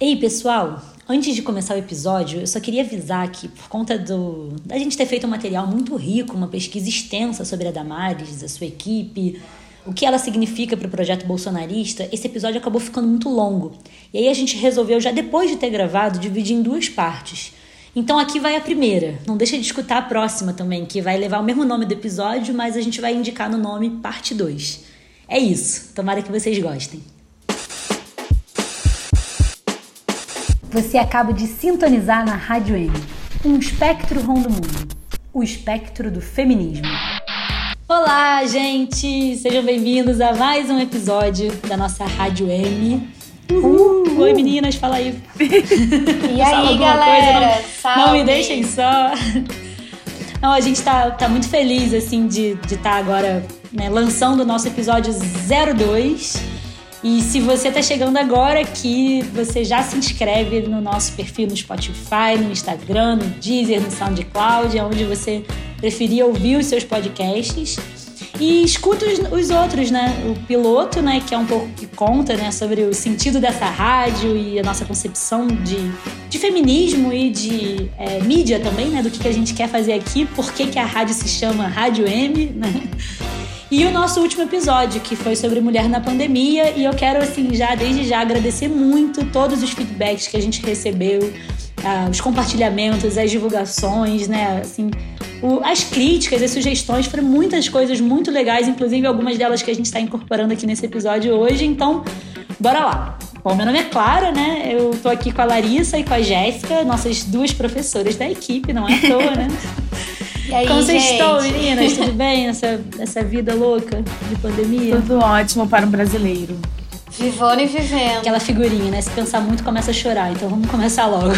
Ei, pessoal! Antes de começar o episódio, eu só queria avisar que, por conta do, da gente ter feito um material muito rico, uma pesquisa extensa sobre a Damares, a sua equipe, o que ela significa para o projeto bolsonarista, esse episódio acabou ficando muito longo. E aí a gente resolveu, já depois de ter gravado, dividir em duas partes. Então aqui vai a primeira. Não deixa de escutar a próxima também, que vai levar o mesmo nome do episódio, mas a gente vai indicar no nome parte 2. É isso. Tomara que vocês gostem. Você acaba de sintonizar na Rádio M, um espectro rondo mundo, o espectro do feminismo. Olá, gente! Sejam bem-vindos a mais um episódio da nossa Rádio M. Uhul. Oi, meninas, fala aí. E aí, galera? Coisa, não, não, me deixem só. Não, a gente tá, tá muito feliz, assim, de estar tá agora né, lançando o nosso episódio 02 e se você está chegando agora aqui, você já se inscreve no nosso perfil no Spotify, no Instagram, no Deezer, no SoundCloud, onde você preferir ouvir os seus podcasts. E escuta os, os, outros, né? O piloto, né? Que é um pouco que conta, né? Sobre o sentido dessa rádio e a nossa concepção de, de feminismo e de é, mídia também, né? Do que, que a gente quer fazer aqui, por que, que a rádio se chama Rádio M, né? E o nosso último episódio, que foi sobre mulher na pandemia, e eu quero, assim, já desde já agradecer muito todos os feedbacks que a gente recebeu, ah, os compartilhamentos, as divulgações, né? Assim, o, as críticas, as sugestões, foram muitas coisas muito legais, inclusive algumas delas que a gente está incorporando aqui nesse episódio hoje. Então, bora lá! Bom, meu nome é Clara, né? Eu tô aqui com a Larissa e com a Jéssica, nossas duas professoras da equipe, não é à toa, né? E aí, Como vocês gente? estão, meninas? Tudo bem nessa, nessa vida louca de pandemia? Tudo ótimo para um brasileiro. Vivone vivendo. Aquela figurinha, né? Se pensar muito, começa a chorar. Então vamos começar logo.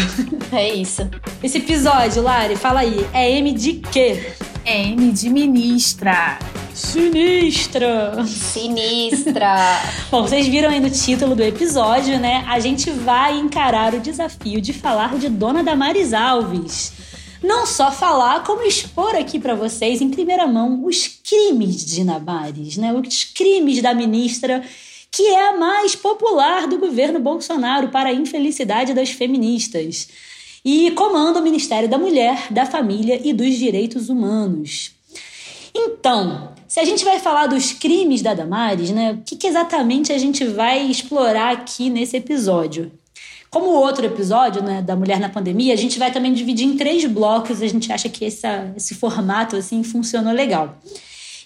É isso. Esse episódio, Lari, fala aí. É M de quê? É M de ministra. Sinistra! Sinistra. Bom, vocês viram aí no título do episódio, né? A gente vai encarar o desafio de falar de Dona Damares Alves não só falar, como expor aqui para vocês em primeira mão os crimes de Damares, né? Os crimes da ministra que é a mais popular do governo Bolsonaro para a infelicidade das feministas. E comanda o Ministério da Mulher, da Família e dos Direitos Humanos. Então, se a gente vai falar dos crimes da Damares, né, o que, que exatamente a gente vai explorar aqui nesse episódio? Como o outro episódio, né, da Mulher na Pandemia, a gente vai também dividir em três blocos. A gente acha que essa, esse formato assim funcionou legal.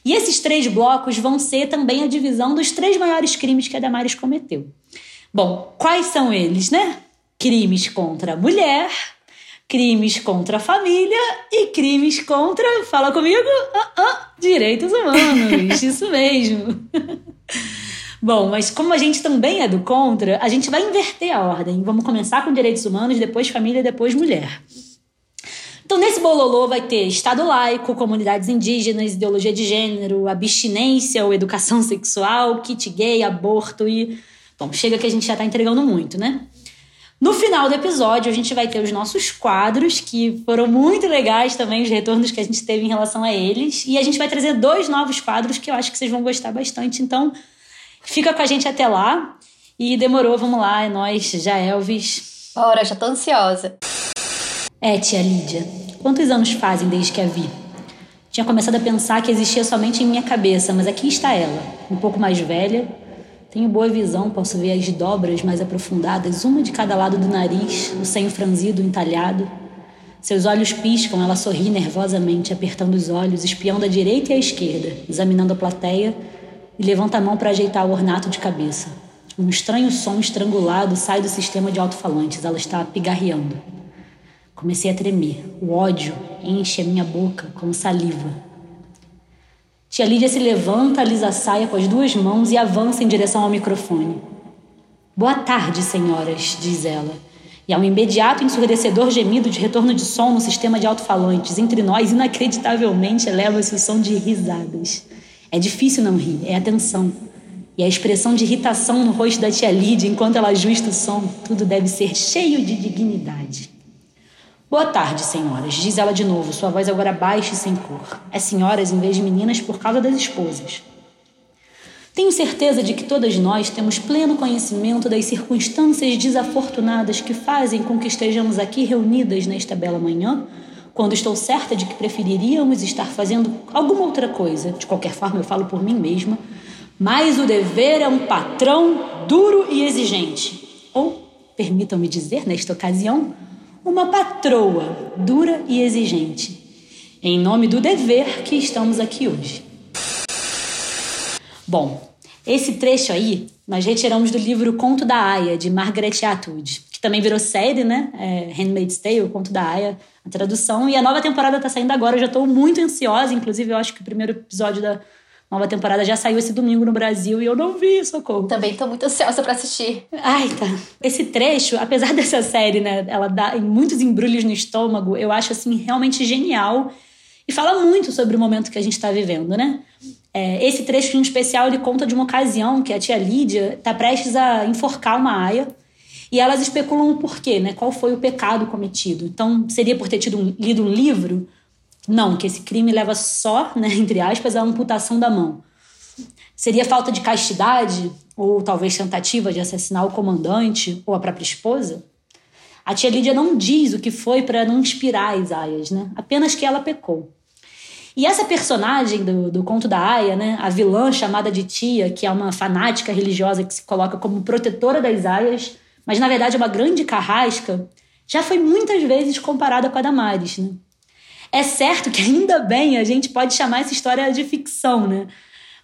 E esses três blocos vão ser também a divisão dos três maiores crimes que a Damares cometeu. Bom, quais são eles, né? Crimes contra a mulher, crimes contra a família e crimes contra, fala comigo, ah, ah, direitos humanos. Isso mesmo. Bom, mas como a gente também é do contra, a gente vai inverter a ordem. Vamos começar com direitos humanos, depois família, depois mulher. Então, nesse bololô vai ter Estado laico, comunidades indígenas, ideologia de gênero, abstinência ou educação sexual, kit gay, aborto e. Bom, chega que a gente já está entregando muito, né? No final do episódio, a gente vai ter os nossos quadros, que foram muito legais também, os retornos que a gente teve em relação a eles. E a gente vai trazer dois novos quadros que eu acho que vocês vão gostar bastante. Então, Fica com a gente até lá. E demorou, vamos lá, é nós, já Elvis. Ora, já tô ansiosa. É, tia Lídia, quantos anos fazem desde que a vi? Tinha começado a pensar que existia somente em minha cabeça, mas aqui está ela, um pouco mais velha. Tenho boa visão, posso ver as dobras mais aprofundadas, uma de cada lado do nariz, o senho franzido, entalhado. Seus olhos piscam, ela sorri nervosamente, apertando os olhos, espiando à direita e à esquerda, examinando a plateia e levanta a mão para ajeitar o ornato de cabeça. Um estranho som estrangulado sai do sistema de alto-falantes. Ela está pigarreando. Comecei a tremer. O ódio enche a minha boca como saliva. Tia Lídia se levanta, alisa a saia com as duas mãos e avança em direção ao microfone. Boa tarde, senhoras, diz ela. E há um imediato ensurdecedor gemido de retorno de som no sistema de alto-falantes. Entre nós, inacreditavelmente, eleva-se o som de risadas. É difícil não rir, é a tensão. E a expressão de irritação no rosto da tia Lídia enquanto ela ajusta o som, tudo deve ser cheio de dignidade. Boa tarde, senhoras, diz ela de novo, sua voz agora baixa e sem cor. É senhoras em vez de meninas por causa das esposas. Tenho certeza de que todas nós temos pleno conhecimento das circunstâncias desafortunadas que fazem com que estejamos aqui reunidas nesta bela manhã, quando estou certa de que preferiríamos estar fazendo alguma outra coisa. De qualquer forma, eu falo por mim mesma. Mas o dever é um patrão duro e exigente. Ou, permitam-me dizer, nesta ocasião, uma patroa dura e exigente. Em nome do dever que estamos aqui hoje. Bom, esse trecho aí nós retiramos do livro Conto da Aya, de Margaret Atwood, que também virou série, né? É, Handmaid's Tale, Conto da Aya, a tradução. E a nova temporada tá saindo agora, eu já tô muito ansiosa. Inclusive, eu acho que o primeiro episódio da nova temporada já saiu esse domingo no Brasil e eu não vi, socorro. Também tô muito ansiosa para assistir. Ai, tá. Esse trecho, apesar dessa série, né, ela dá muitos embrulhos no estômago, eu acho, assim, realmente genial. E fala muito sobre o momento que a gente tá vivendo, né? É, esse trecho em especial ele conta de uma ocasião que a tia Lídia está prestes a enforcar uma aia e elas especulam o porquê, né? Qual foi o pecado cometido? Então, seria por ter tido um, lido um livro? Não, que esse crime leva só, né, entre aspas, à amputação da mão. Seria falta de castidade? Ou talvez tentativa de assassinar o comandante ou a própria esposa? A tia Lídia não diz o que foi para não inspirar as aias, né? Apenas que ela pecou. E essa personagem do, do conto da Aya, né, a vilã chamada de Tia, que é uma fanática religiosa que se coloca como protetora das aias, mas na verdade é uma grande carrasca, já foi muitas vezes comparada com a Damares. Né? É certo que ainda bem a gente pode chamar essa história de ficção, né?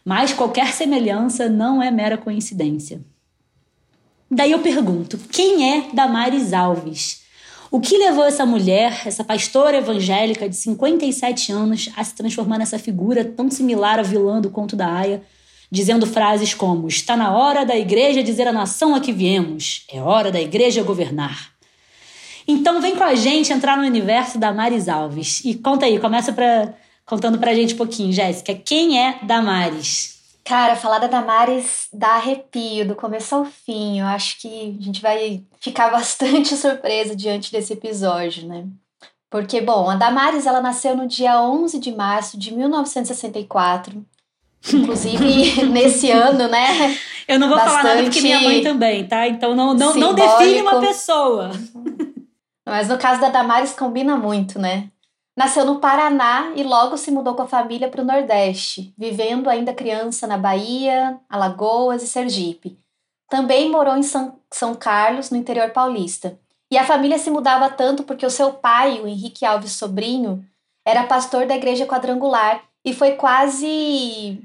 mas qualquer semelhança não é mera coincidência. Daí eu pergunto: quem é Damares Alves? O que levou essa mulher, essa pastora evangélica de 57 anos, a se transformar nessa figura tão similar à vilã do conto da Aya, dizendo frases como: Está na hora da igreja dizer à nação a que viemos, é hora da igreja governar. Então vem com a gente entrar no universo da Maris Alves. E conta aí, começa pra, contando pra gente um pouquinho, Jéssica. Quem é Damares? Cara, falar da Damares dá arrepio do começo ao fim. Eu acho que a gente vai ficar bastante surpresa diante desse episódio, né? Porque, bom, a Damares ela nasceu no dia 11 de março de 1964. Inclusive, nesse ano, né? Eu não vou falar nada porque minha mãe também, tá? Então não, não, não define uma pessoa. Mas no caso da Damares combina muito, né? Nasceu no Paraná e logo se mudou com a família para o Nordeste, vivendo ainda criança na Bahia, Alagoas e Sergipe. Também morou em São, São Carlos, no interior paulista. E a família se mudava tanto porque o seu pai, o Henrique Alves Sobrinho, era pastor da igreja quadrangular e foi quase.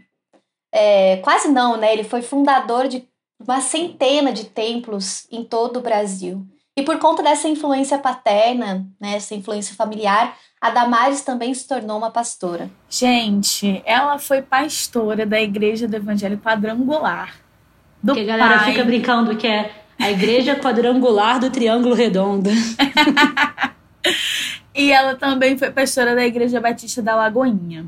É, quase não, né? Ele foi fundador de uma centena de templos em todo o Brasil. E por conta dessa influência paterna, né, essa influência familiar, a Damares também se tornou uma pastora. Gente, ela foi pastora da Igreja do Evangelho Quadrangular. Do que a galera pai. fica brincando que é a Igreja Quadrangular do Triângulo Redondo. e ela também foi pastora da Igreja Batista da Lagoinha.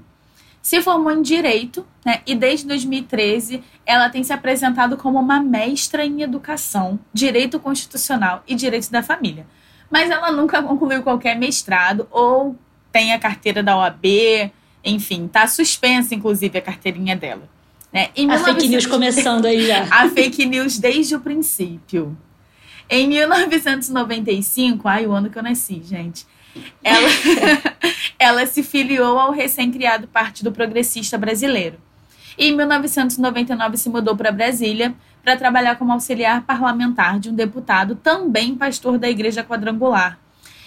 Se formou em Direito, né? E desde 2013 ela tem se apresentado como uma mestra em Educação, Direito Constitucional e Direito da Família. Mas ela nunca concluiu qualquer mestrado ou tem a carteira da OAB, enfim, tá suspensa, inclusive, a carteirinha dela. Né? Em a 19... fake news começando aí já. a fake news desde o princípio. Em 1995, ai, o ano que eu nasci, gente. Ela, ela se filiou ao recém-criado Partido Progressista Brasileiro. E em 1999 se mudou para Brasília para trabalhar como auxiliar parlamentar de um deputado, também pastor da Igreja Quadrangular.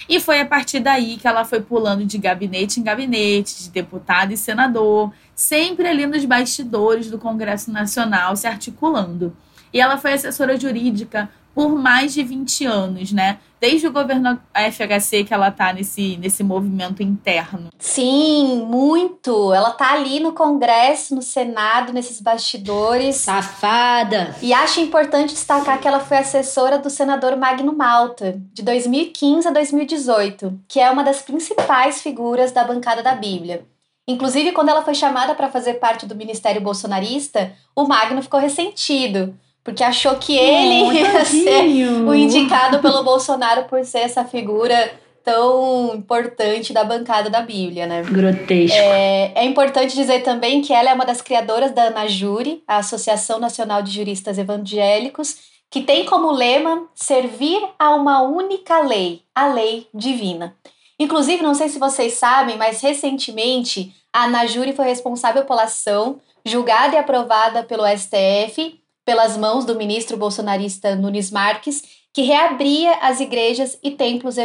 E foi a partir daí que ela foi pulando de gabinete em gabinete, de deputado e senador, sempre ali nos bastidores do Congresso Nacional, se articulando. E ela foi assessora jurídica por mais de 20 anos, né? Desde o governo FHC que ela tá nesse, nesse movimento interno. Sim, muito. Ela tá ali no Congresso, no Senado, nesses bastidores. Safada! E acho importante destacar que ela foi assessora do senador Magno Malta, de 2015 a 2018, que é uma das principais figuras da bancada da Bíblia. Inclusive, quando ela foi chamada para fazer parte do ministério bolsonarista, o Magno ficou ressentido porque achou que ele oh, ia ser o indicado pelo Bolsonaro por ser essa figura tão importante da bancada da Bíblia, né? Grotesco. É, é importante dizer também que ela é uma das criadoras da ANAJURE, a Associação Nacional de Juristas Evangélicos, que tem como lema servir a uma única lei, a lei divina. Inclusive, não sei se vocês sabem, mas recentemente a ANAJURE foi responsável pela ação julgada e aprovada pelo STF pelas mãos do ministro bolsonarista Nunes Marques, que reabria as igrejas e templos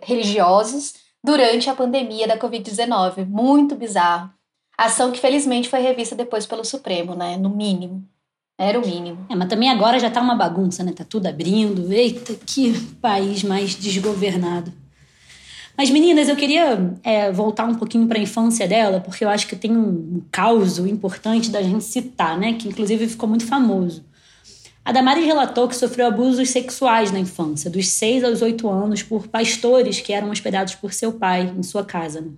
religiosos durante a pandemia da Covid-19. Muito bizarro. Ação que felizmente foi revista depois pelo Supremo, né? No mínimo. Era o mínimo. É, mas também agora já tá uma bagunça, né? Tá tudo abrindo. Eita, que país mais desgovernado. Mas, meninas, eu queria é, voltar um pouquinho para a infância dela, porque eu acho que tem um, caos importante da gente citar, né? Que inclusive ficou muito famoso. A Damares relatou que sofreu abusos sexuais na infância, dos 6 aos 8 anos, por pastores que eram hospedados por seu pai em sua casa. Né?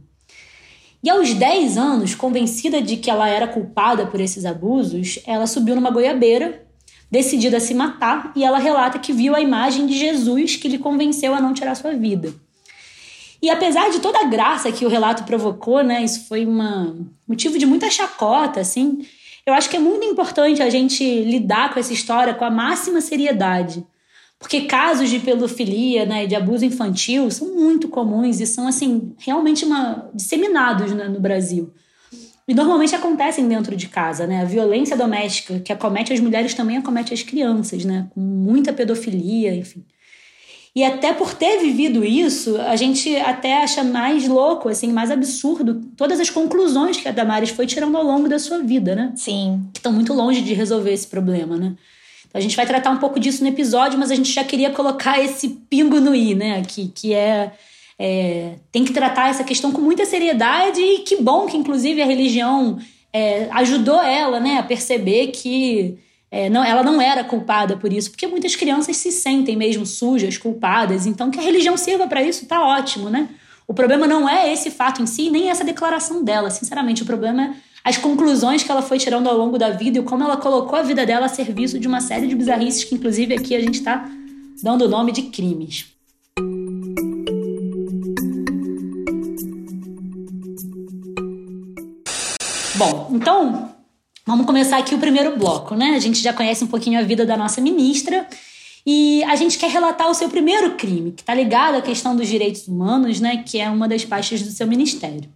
E aos 10 anos, convencida de que ela era culpada por esses abusos, ela subiu numa goiabeira, decidida a se matar, e ela relata que viu a imagem de Jesus que lhe convenceu a não tirar sua vida. E apesar de toda a graça que o relato provocou, né, isso foi um motivo de muita chacota, assim, eu acho que é muito importante a gente lidar com essa história com a máxima seriedade. Porque casos de pedofilia, né, de abuso infantil são muito comuns e são, assim, realmente uma, disseminados né, no Brasil. E normalmente acontecem dentro de casa, né? A violência doméstica que acomete as mulheres também acomete as crianças, né? Com muita pedofilia, enfim. E até por ter vivido isso, a gente até acha mais louco, assim, mais absurdo todas as conclusões que a Damares foi tirando ao longo da sua vida, né? Sim. Que estão muito longe de resolver esse problema, né? Então a gente vai tratar um pouco disso no episódio, mas a gente já queria colocar esse pingo no i, né? Que, que é, é tem que tratar essa questão com muita seriedade e que bom que, inclusive, a religião é, ajudou ela, né, a perceber que é, não, ela não era culpada por isso, porque muitas crianças se sentem mesmo sujas, culpadas. Então, que a religião sirva para isso, tá ótimo, né? O problema não é esse fato em si, nem essa declaração dela. Sinceramente, o problema é as conclusões que ela foi tirando ao longo da vida e como ela colocou a vida dela a serviço de uma série de bizarrices que, inclusive, aqui a gente está dando o nome de crimes. Bom, então Vamos começar aqui o primeiro bloco, né? A gente já conhece um pouquinho a vida da nossa ministra e a gente quer relatar o seu primeiro crime, que está ligado à questão dos direitos humanos, né? Que é uma das pastas do seu ministério.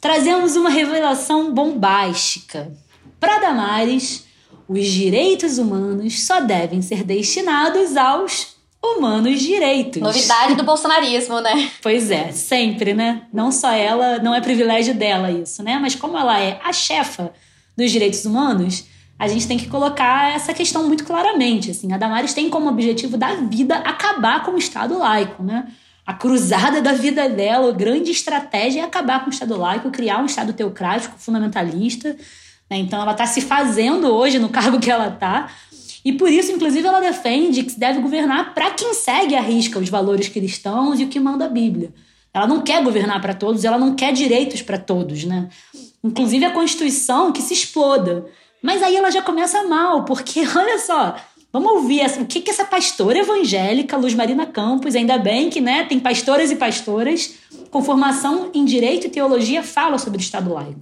Trazemos uma revelação bombástica. Para Damares, os direitos humanos só devem ser destinados aos humanos direitos. Novidade do bolsonarismo, né? Pois é, sempre, né? Não só ela, não é privilégio dela isso, né? Mas como ela é a chefa dos direitos humanos, a gente tem que colocar essa questão muito claramente. Assim, a Damares tem como objetivo da vida acabar com o Estado laico, né? A cruzada da vida dela, a grande estratégia é acabar com o Estado laico, criar um Estado teocrático, fundamentalista. Né? Então, ela está se fazendo hoje no cargo que ela está. E por isso, inclusive, ela defende que se deve governar para quem segue a risca os valores cristãos e o que manda a Bíblia. Ela não quer governar para todos, ela não quer direitos para todos, né? Inclusive a Constituição, que se exploda. Mas aí ela já começa mal, porque olha só, vamos ouvir o que, que essa pastora evangélica, Luz Marina Campos, ainda bem que né, tem pastoras e pastoras com formação em direito e teologia, fala sobre o Estado laico.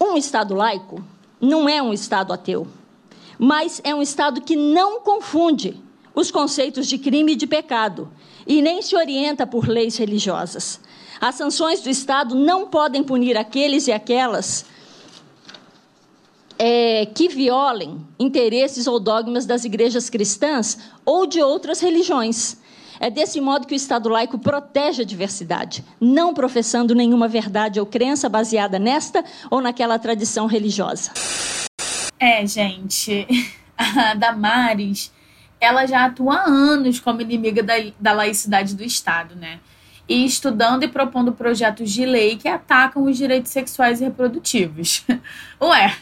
Um Estado laico não é um Estado ateu, mas é um Estado que não confunde os conceitos de crime e de pecado e nem se orienta por leis religiosas. As sanções do Estado não podem punir aqueles e aquelas é, que violem interesses ou dogmas das igrejas cristãs ou de outras religiões. É desse modo que o Estado laico protege a diversidade, não professando nenhuma verdade ou crença baseada nesta ou naquela tradição religiosa. É, gente, a Damares, ela já atua há anos como inimiga da, da laicidade do Estado, né? E estudando e propondo projetos de lei que atacam os direitos sexuais e reprodutivos. Ué,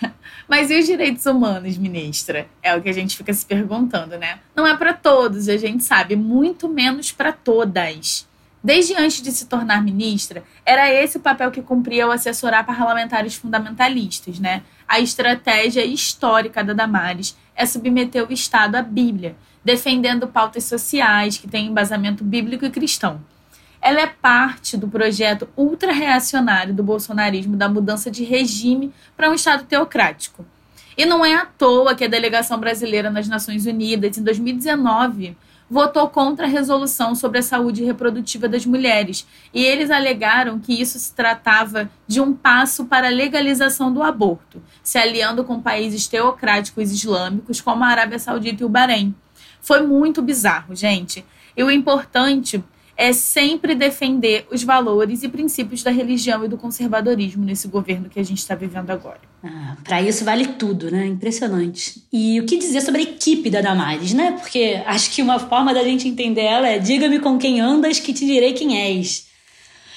mas e os direitos humanos, ministra? É o que a gente fica se perguntando, né? Não é para todos, a gente sabe, muito menos para todas. Desde antes de se tornar ministra, era esse o papel que cumpria ao assessorar parlamentares fundamentalistas, né? A estratégia histórica da Damares é submeter o Estado à Bíblia, defendendo pautas sociais que têm embasamento bíblico e cristão. Ela é parte do projeto ultra-reacionário do bolsonarismo da mudança de regime para um Estado teocrático. E não é à toa que a delegação brasileira nas Nações Unidas, em 2019, votou contra a resolução sobre a saúde reprodutiva das mulheres. E eles alegaram que isso se tratava de um passo para a legalização do aborto, se aliando com países teocráticos islâmicos como a Arábia Saudita e o Bahrein. Foi muito bizarro, gente. E o importante é sempre defender os valores e princípios da religião e do conservadorismo nesse governo que a gente está vivendo agora. Ah, Para isso vale tudo, né? Impressionante. E o que dizer sobre a equipe da Damares, né? Porque acho que uma forma da gente entender ela é diga-me com quem andas que te direi quem és.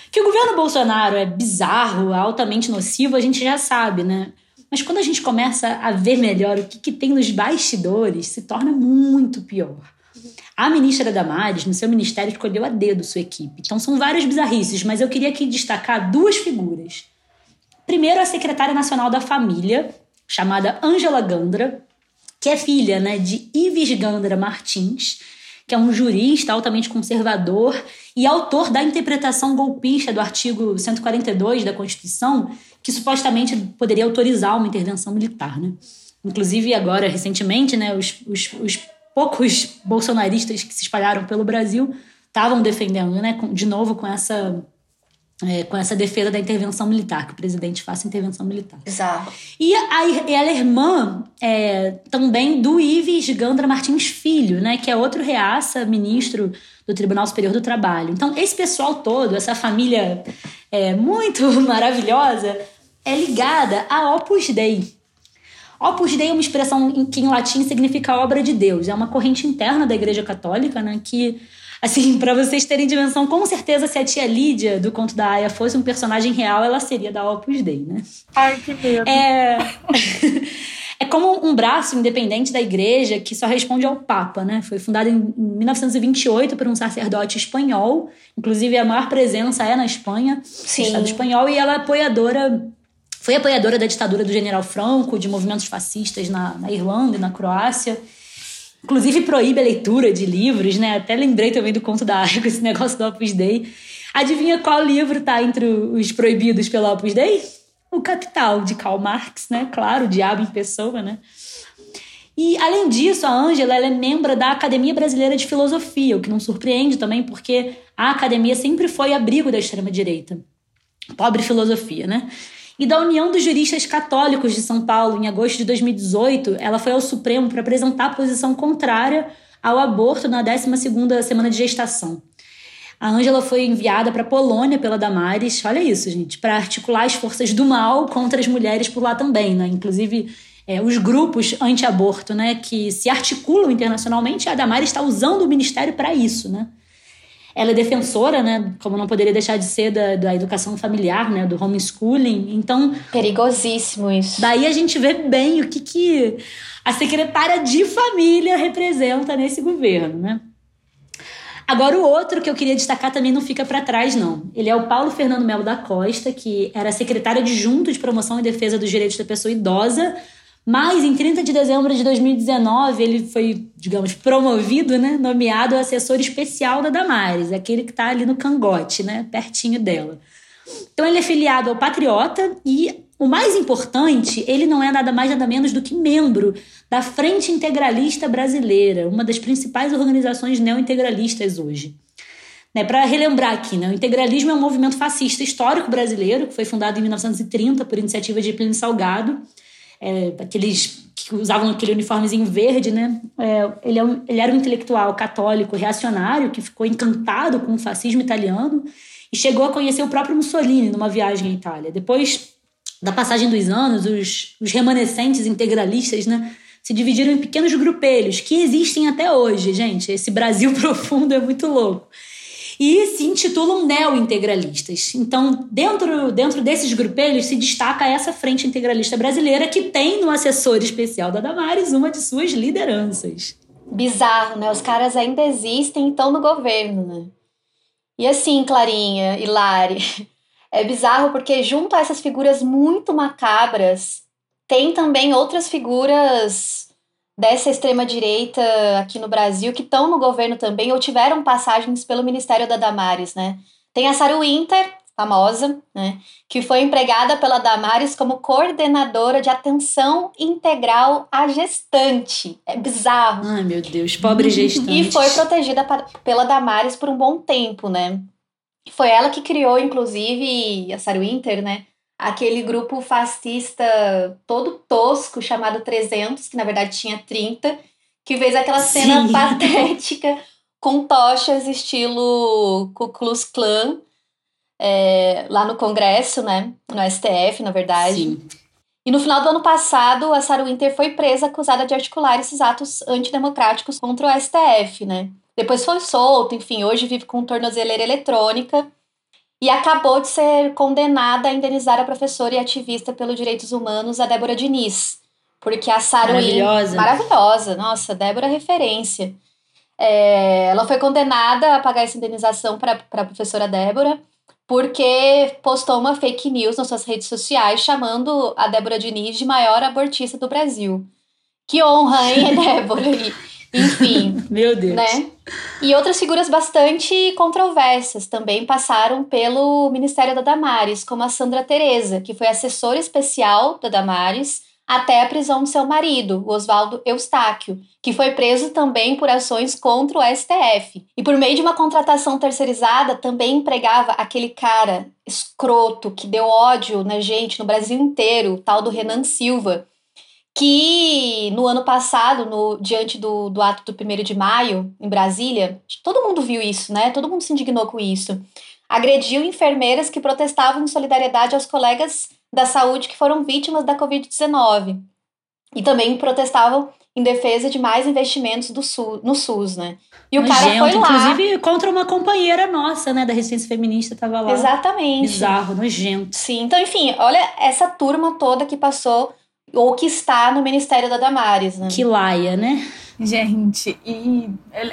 Que o governo Bolsonaro é bizarro, altamente nocivo, a gente já sabe, né? Mas quando a gente começa a ver melhor o que, que tem nos bastidores, se torna muito pior. A ministra Damares, no seu ministério, escolheu a dedo sua equipe. Então são várias bizarrices, mas eu queria aqui destacar duas figuras. Primeiro, a secretária nacional da família, chamada Ângela Gandra, que é filha né, de Ives Gandra Martins, que é um jurista altamente conservador e autor da interpretação golpista do artigo 142 da Constituição, que supostamente poderia autorizar uma intervenção militar. Né? Inclusive, agora, recentemente, né, os, os, os poucos bolsonaristas que se espalharam pelo Brasil estavam defendendo, né, de novo com essa é, com essa defesa da intervenção militar, que o presidente faça intervenção militar. Exato. E a, ela é irmã é, também do Ives Gandra Martins Filho, né, que é outro reaça, ministro do Tribunal Superior do Trabalho. Então, esse pessoal todo, essa família é, muito maravilhosa, é ligada a Opus Dei, Opus Dei é uma expressão que em latim significa obra de Deus. É uma corrente interna da Igreja Católica, né? Que, assim, para vocês terem dimensão, com certeza se a tia Lídia do Conto da Aya fosse um personagem real, ela seria da Opus Dei, né? Ai, que medo. É. É como um braço independente da igreja que só responde ao Papa, né? Foi fundado em 1928 por um sacerdote espanhol. Inclusive, a maior presença é na Espanha, Sim. no Estado espanhol, e ela é apoiadora foi apoiadora da ditadura do general Franco, de movimentos fascistas na, na, Irlanda e na Croácia. Inclusive proíbe a leitura de livros, né? Até lembrei também do conto da Arca, esse negócio do Opus Dei. Adivinha qual livro tá entre os proibidos pelo Opus Dei? O Capital, de Karl Marx, né? Claro, o diabo em pessoa, né? E, além disso, a Ângela é membro da Academia Brasileira de Filosofia, o que não surpreende também, porque a academia sempre foi abrigo da extrema-direita. Pobre filosofia, né? E da União dos Juristas Católicos de São Paulo, em agosto de 2018, ela foi ao Supremo para apresentar a posição contrária ao aborto na 12ª semana de gestação. A Ângela foi enviada para a Polônia pela Damares, olha isso, gente, para articular as forças do mal contra as mulheres por lá também, né? Inclusive é, os grupos anti-aborto, né, que se articulam internacionalmente, a Damares está usando o ministério para isso, né? Ela é defensora, né, como não poderia deixar de ser, da, da educação familiar, né, do homeschooling. Então. Perigosíssimo isso. Daí a gente vê bem o que, que a secretária de família representa nesse governo, né? Agora, o outro que eu queria destacar também não fica para trás, não. Ele é o Paulo Fernando Melo da Costa, que era secretário adjunto de promoção e defesa dos direitos da pessoa idosa mas em 30 de dezembro de 2019, ele foi, digamos, promovido, né? Nomeado assessor especial da Damares, aquele que está ali no cangote, né? Pertinho dela. Então ele é filiado ao Patriota e o mais importante, ele não é nada mais nada menos do que membro da Frente Integralista Brasileira, uma das principais organizações neointegralistas hoje. Né, Para relembrar aqui, né, o integralismo é um movimento fascista histórico brasileiro que foi fundado em 1930 por iniciativa de Plínio Salgado é, aqueles que usavam aquele uniformezinho verde, né? É, ele, é um, ele era um intelectual católico reacionário que ficou encantado com o fascismo italiano e chegou a conhecer o próprio Mussolini numa viagem à Itália. Depois da passagem dos anos, os, os remanescentes integralistas, né? Se dividiram em pequenos grupelhos que existem até hoje, gente. Esse Brasil profundo é muito louco e se intitulam neo-integralistas. Então, dentro, dentro desses grupelhos se destaca essa frente integralista brasileira que tem no assessor especial da Damares uma de suas lideranças. Bizarro, né? Os caras ainda existem e estão no governo, né? E assim, Clarinha e Lari, é bizarro porque junto a essas figuras muito macabras, tem também outras figuras dessa extrema-direita aqui no Brasil que estão no governo também ou tiveram passagens pelo Ministério da Damares, né? Tem a Sarah Winter, famosa, né? Que foi empregada pela Damares como coordenadora de atenção integral à gestante. É bizarro. Ai, meu Deus, pobre gestante. E foi protegida pela Damares por um bom tempo, né? Foi ela que criou, inclusive, a Sarah Winter, né? Aquele grupo fascista todo tosco chamado 300, que na verdade tinha 30, que fez aquela cena Sim. patética com tochas estilo Ku Klux Klan é, lá no Congresso, né? No STF, na verdade. Sim. E no final do ano passado, a Sarah Winter foi presa acusada de articular esses atos antidemocráticos contra o STF, né? Depois foi solto, enfim, hoje vive com tornozeleira eletrônica e acabou de ser condenada a indenizar a professora e ativista pelos direitos humanos, a Débora Diniz. Porque a Sarah Maravilhosa. maravilhosa, nossa, Débora é referência. É, ela foi condenada a pagar essa indenização para a professora Débora porque postou uma fake news nas suas redes sociais chamando a Débora Diniz de maior abortista do Brasil. Que honra, hein, Débora? Enfim. Meu Deus. Né? E outras figuras bastante controversas também passaram pelo Ministério da Damares, como a Sandra Teresa, que foi assessora especial da Damares até a prisão do seu marido, Oswaldo Eustáquio, que foi preso também por ações contra o STF. E por meio de uma contratação terceirizada, também empregava aquele cara escroto que deu ódio na gente no Brasil inteiro, o tal do Renan Silva, que no ano passado, no, diante do, do ato do 1 de maio, em Brasília, todo mundo viu isso, né? Todo mundo se indignou com isso. Agrediu enfermeiras que protestavam em solidariedade aos colegas da saúde que foram vítimas da Covid-19. E também protestavam em defesa de mais investimentos do SUS, no SUS, né? E o cara foi lá. Inclusive contra uma companheira nossa, né, da resistência feminista, tava lá. Exatamente. Bizarro, nojento. Sim, então, enfim, olha essa turma toda que passou ou que está no Ministério da Damares, né? Que laia, né? Gente, e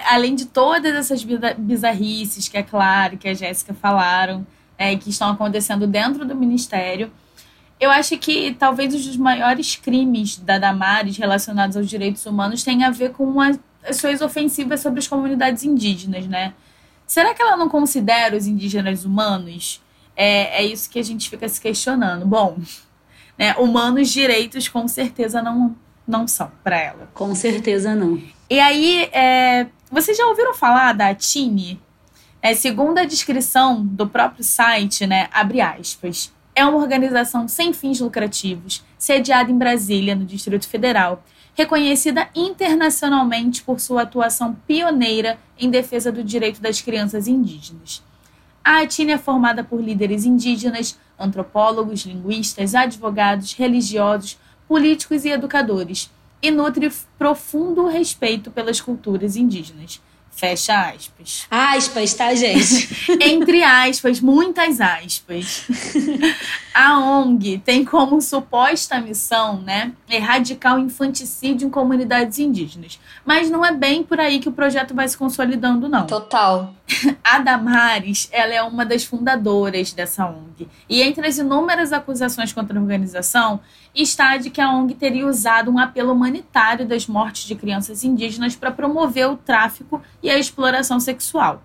além de todas essas bizarrices que é claro que a Jéssica falaram, é, que estão acontecendo dentro do Ministério, eu acho que talvez os maiores crimes da Damares relacionados aos direitos humanos tenham a ver com as suas ofensivas sobre as comunidades indígenas, né? Será que ela não considera os indígenas humanos? É, é isso que a gente fica se questionando. Bom, né, humanos direitos com certeza não, não são para ela. Com certeza não. E aí, é, vocês já ouviram falar da Tini? É, segundo a descrição do próprio site, né, abre aspas, é uma organização sem fins lucrativos, sediada em Brasília, no Distrito Federal, reconhecida internacionalmente por sua atuação pioneira em defesa do direito das crianças indígenas. A Atine é formada por líderes indígenas, antropólogos, linguistas, advogados, religiosos, políticos e educadores, e nutre profundo respeito pelas culturas indígenas. Fecha aspas. Aspas, tá, gente? Entre aspas, muitas aspas. A ONG tem como suposta missão, né, erradicar o infanticídio em comunidades indígenas. Mas não é bem por aí que o projeto vai se consolidando, não. Total. A Damares, ela é uma das fundadoras dessa ONG. E entre as inúmeras acusações contra a organização, está de que a ONG teria usado um apelo humanitário das mortes de crianças indígenas para promover o tráfico e a exploração sexual.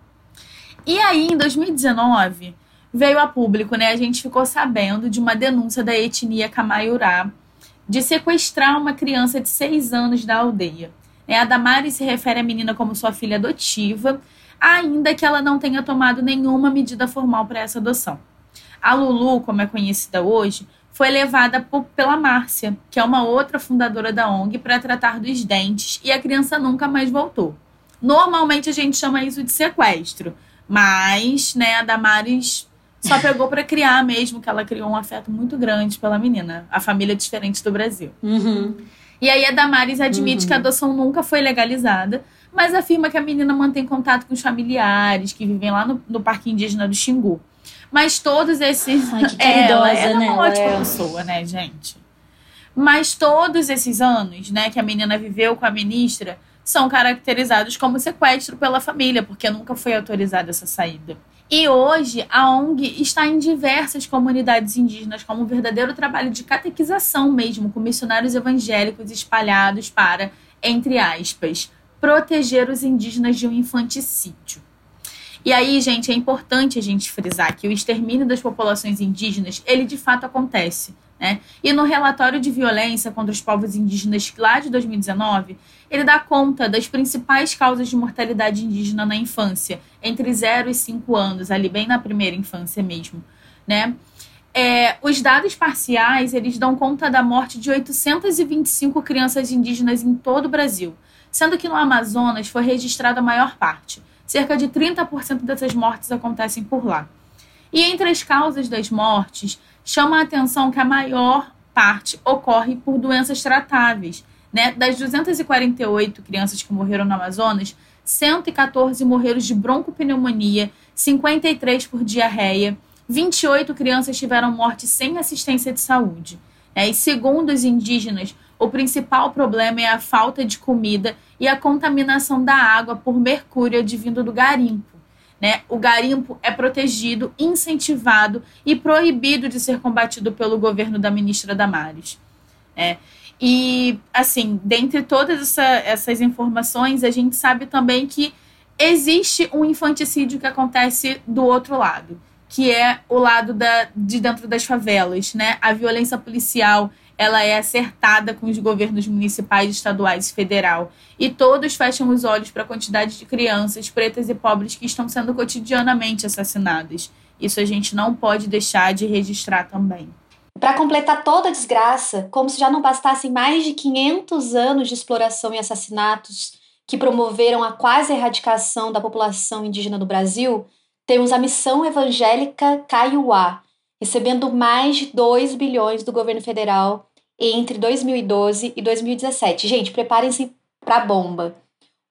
E aí, em 2019, veio a público, né? A gente ficou sabendo de uma denúncia da etnia Camaiurá de sequestrar uma criança de seis anos da aldeia. A Damari se refere à menina como sua filha adotiva, ainda que ela não tenha tomado nenhuma medida formal para essa adoção. A Lulu, como é conhecida hoje, foi levada por, pela Márcia, que é uma outra fundadora da ONG, para tratar dos dentes e a criança nunca mais voltou. Normalmente a gente chama isso de sequestro, mas né, a Damares só pegou para criar mesmo, que ela criou um afeto muito grande pela menina. A família é diferente do Brasil. Uhum. E aí a Damares admite uhum. que a adoção nunca foi legalizada, mas afirma que a menina mantém contato com os familiares que vivem lá no, no Parque Indígena do Xingu. Mas todos esses. Ai, que caridosa, ela, ela é né? uma ótima é... pessoa, né, gente? Mas todos esses anos, né, que a menina viveu com a ministra, são caracterizados como sequestro pela família, porque nunca foi autorizada essa saída. E hoje a ONG está em diversas comunidades indígenas como um verdadeiro trabalho de catequização mesmo, com missionários evangélicos espalhados para entre aspas, proteger os indígenas de um infanticídio. E aí, gente, é importante a gente frisar que o extermínio das populações indígenas, ele de fato acontece. Né? E no relatório de violência contra os povos indígenas lá de 2019, ele dá conta das principais causas de mortalidade indígena na infância, entre 0 e 5 anos, ali bem na primeira infância mesmo. Né? É, os dados parciais eles dão conta da morte de 825 crianças indígenas em todo o Brasil, sendo que no Amazonas foi registrada a maior parte. Cerca de 30% dessas mortes acontecem por lá. E entre as causas das mortes, chama a atenção que a maior parte ocorre por doenças tratáveis. Né? Das 248 crianças que morreram no Amazonas, 114 morreram de broncopneumonia, 53 por diarreia, 28 crianças tiveram morte sem assistência de saúde. É, e segundo os indígenas, o principal problema é a falta de comida e a contaminação da água por mercúrio advindo do garimpo. Né? O garimpo é protegido, incentivado e proibido de ser combatido pelo governo da ministra Damares. É. E, assim, dentre todas essa, essas informações, a gente sabe também que existe um infanticídio que acontece do outro lado que é o lado da, de dentro das favelas, né? A violência policial ela é acertada com os governos municipais, estaduais e federal. E todos fecham os olhos para a quantidade de crianças pretas e pobres que estão sendo cotidianamente assassinadas. Isso a gente não pode deixar de registrar também. Para completar toda a desgraça, como se já não bastassem mais de 500 anos de exploração e assassinatos que promoveram a quase erradicação da população indígena do Brasil, temos a missão evangélica Kaiowá, recebendo mais de 2 bilhões do governo federal entre 2012 e 2017. Gente, preparem-se para a bomba.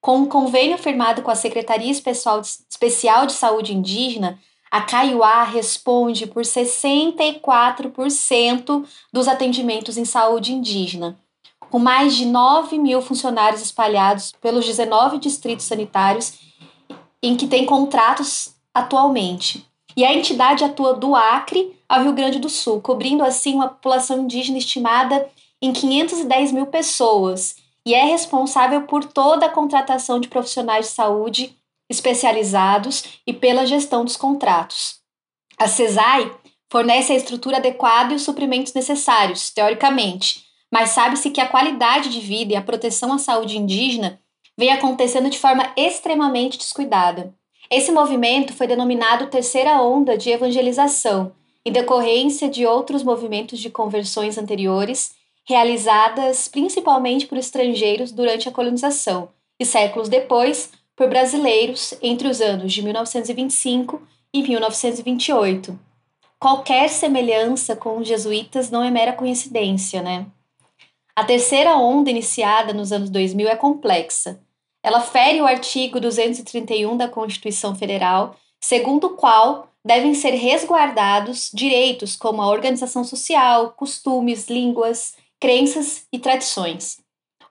Com um convênio firmado com a Secretaria Especial de Saúde Indígena, a Kaiowá responde por 64% dos atendimentos em saúde indígena, com mais de 9 mil funcionários espalhados pelos 19 distritos sanitários em que tem contratos atualmente. E a entidade atua do Acre ao Rio Grande do Sul, cobrindo assim uma população indígena estimada em 510 mil pessoas e é responsável por toda a contratação de profissionais de saúde especializados e pela gestão dos contratos. A CESAI fornece a estrutura adequada e os suprimentos necessários, teoricamente, mas sabe-se que a qualidade de vida e a proteção à saúde indígena vem acontecendo de forma extremamente descuidada. Esse movimento foi denominado Terceira Onda de Evangelização, em decorrência de outros movimentos de conversões anteriores, realizadas principalmente por estrangeiros durante a colonização e séculos depois por brasileiros entre os anos de 1925 e 1928. Qualquer semelhança com os jesuítas não é mera coincidência, né? A terceira onda iniciada nos anos 2000 é complexa ela fere o artigo 231 da Constituição Federal, segundo o qual devem ser resguardados direitos como a organização social, costumes, línguas, crenças e tradições.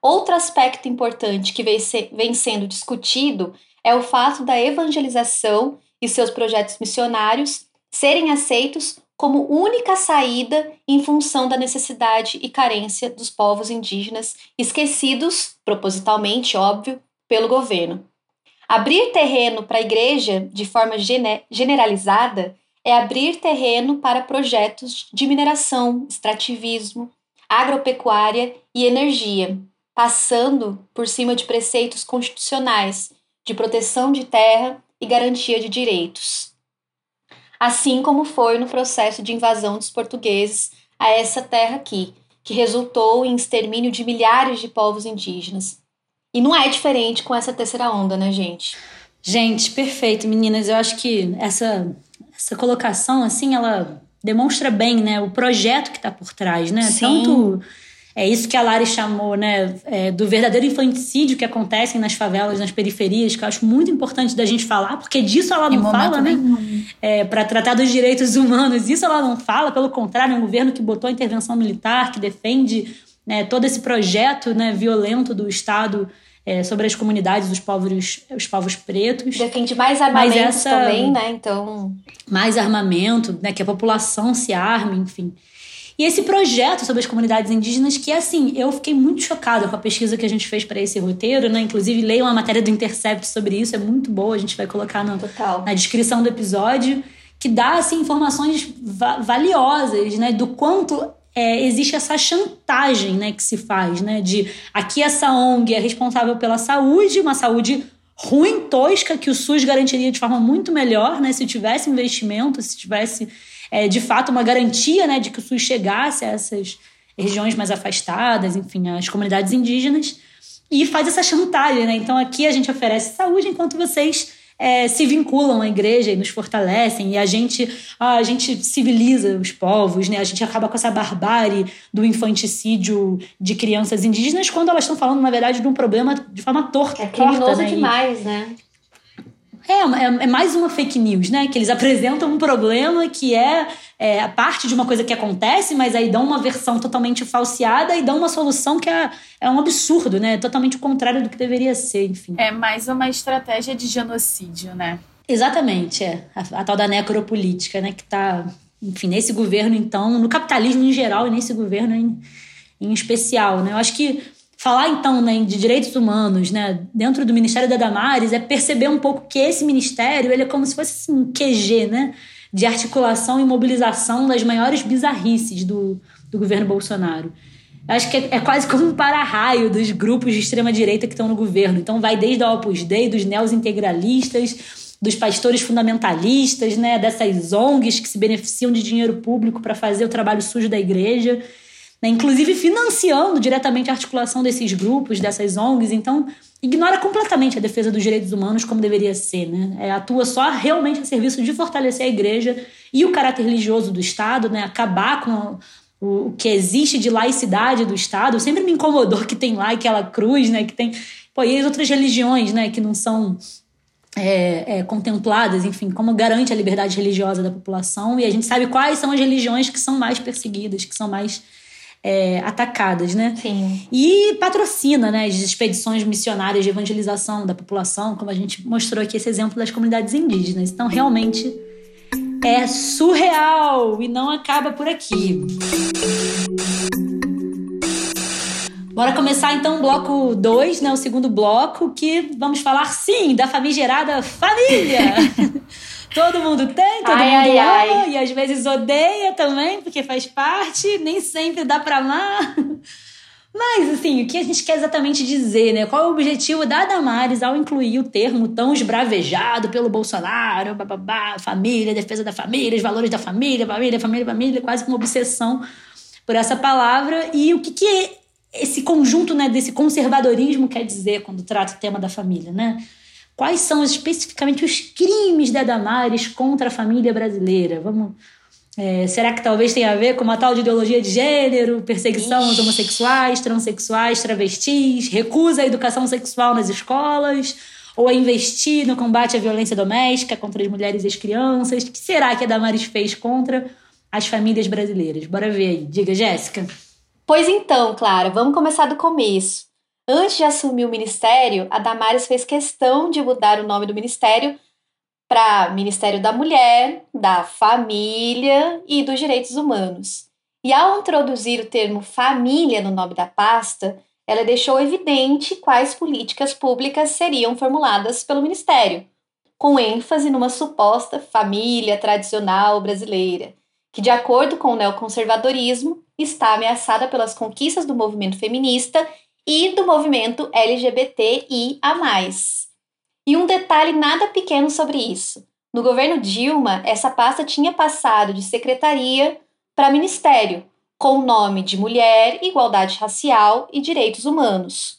Outro aspecto importante que vem sendo discutido é o fato da evangelização e seus projetos missionários serem aceitos como única saída em função da necessidade e carência dos povos indígenas, esquecidos, propositalmente, óbvio, pelo governo. Abrir terreno para a igreja de forma generalizada é abrir terreno para projetos de mineração, extrativismo, agropecuária e energia, passando por cima de preceitos constitucionais de proteção de terra e garantia de direitos. Assim como foi no processo de invasão dos portugueses a essa terra aqui, que resultou em extermínio de milhares de povos indígenas, e não é diferente com essa terceira onda, né, gente? Gente, perfeito, meninas. Eu acho que essa, essa colocação, assim, ela demonstra bem, né, o projeto que está por trás, né? Sim. Tanto é isso que a Lari chamou, né, é, do verdadeiro infanticídio que acontecem nas favelas, nas periferias, que eu acho muito importante da gente falar, porque disso ela não fala, né? É, Para tratar dos direitos humanos, isso ela não fala. Pelo contrário, é um governo que botou a intervenção militar, que defende né, todo esse projeto né, violento do Estado é, sobre as comunidades dos povos, os povos pretos. Defende mais armamento essa, também, né? Então. Mais armamento, né? Que a população se arme, enfim. E esse projeto sobre as comunidades indígenas, que assim, eu fiquei muito chocada com a pesquisa que a gente fez para esse roteiro, né? Inclusive, leiam a matéria do Intercept sobre isso, é muito boa, a gente vai colocar no, na descrição do episódio, que dá assim, informações va valiosas, né? Do quanto é, existe essa chantagem né, que se faz, né? De aqui essa ONG é responsável pela saúde, uma saúde ruim, tosca, que o SUS garantiria de forma muito melhor, né? Se tivesse investimento, se tivesse é, de fato uma garantia né, de que o SUS chegasse a essas regiões mais afastadas, enfim, as comunidades indígenas, e faz essa chantagem. Né? Então aqui a gente oferece saúde enquanto vocês é, se vinculam à igreja e nos fortalecem, e a gente, a gente civiliza os povos, né? a gente acaba com essa barbárie do infanticídio de crianças indígenas quando elas estão falando, na verdade, de um problema de forma torta. É criminoso torta, né? demais, né? É, é, é, mais uma fake news, né? Que eles apresentam um problema que é, é a parte de uma coisa que acontece, mas aí dão uma versão totalmente falseada e dão uma solução que é, é um absurdo, né? Totalmente o contrário do que deveria ser, enfim. É mais uma estratégia de genocídio, né? Exatamente, é. A, a tal da necropolítica, né? Que tá, enfim, nesse governo, então, no capitalismo em geral e nesse governo em, em especial, né? Eu acho que Falar então né, de direitos humanos né, dentro do Ministério da Damares é perceber um pouco que esse ministério ele é como se fosse assim, um QG né, de articulação e mobilização das maiores bizarrices do, do governo Bolsonaro. Acho que é, é quase como um para-raio dos grupos de extrema-direita que estão no governo. Então vai desde a Opus Dei, dos neos-integralistas, dos pastores fundamentalistas, né, dessas ONGs que se beneficiam de dinheiro público para fazer o trabalho sujo da igreja né? inclusive financiando diretamente a articulação desses grupos, dessas ONGs. Então, ignora completamente a defesa dos direitos humanos como deveria ser. Né? É, atua só realmente a serviço de fortalecer a igreja e o caráter religioso do Estado, né? acabar com o, o que existe de laicidade do Estado. Sempre me incomodou que tem lá aquela cruz, né? que tem. Pô, e as outras religiões né? que não são é, é, contempladas, enfim, como garante a liberdade religiosa da população. E a gente sabe quais são as religiões que são mais perseguidas, que são mais é, atacadas, né? Sim. E patrocina, né, as expedições missionárias de evangelização da população, como a gente mostrou aqui esse exemplo das comunidades indígenas. Então, realmente é surreal e não acaba por aqui. Bora começar então o bloco 2, né, o segundo bloco, que vamos falar sim da famigerada família. Todo mundo tem, todo ai, mundo ai, ama ai. e às vezes odeia também, porque faz parte, nem sempre dá pra amar. Mas, assim, o que a gente quer exatamente dizer, né? Qual é o objetivo da Damares ao incluir o termo tão esbravejado pelo Bolsonaro, bababá, família, defesa da família, os valores da família, família, família, família, quase uma obsessão por essa palavra. E o que, que esse conjunto né, desse conservadorismo quer dizer quando trata o tema da família, né? Quais são especificamente os crimes da Damares contra a família brasileira? Vamos. É, será que talvez tenha a ver com uma tal de ideologia de gênero, perseguição Ixi. aos homossexuais, transexuais, travestis, recusa à educação sexual nas escolas, ou a investir no combate à violência doméstica contra as mulheres e as crianças? O que será que a Damares fez contra as famílias brasileiras? Bora ver aí. Diga, Jéssica. Pois então, Clara, vamos começar do começo. Antes de assumir o ministério, a Damares fez questão de mudar o nome do ministério para Ministério da Mulher, da Família e dos Direitos Humanos. E ao introduzir o termo família no nome da pasta, ela deixou evidente quais políticas públicas seriam formuladas pelo ministério, com ênfase numa suposta família tradicional brasileira, que, de acordo com o neoconservadorismo, está ameaçada pelas conquistas do movimento feminista e do movimento LGBTIA. E um detalhe nada pequeno sobre isso. No governo Dilma, essa pasta tinha passado de secretaria para ministério, com o nome de Mulher, Igualdade Racial e Direitos Humanos.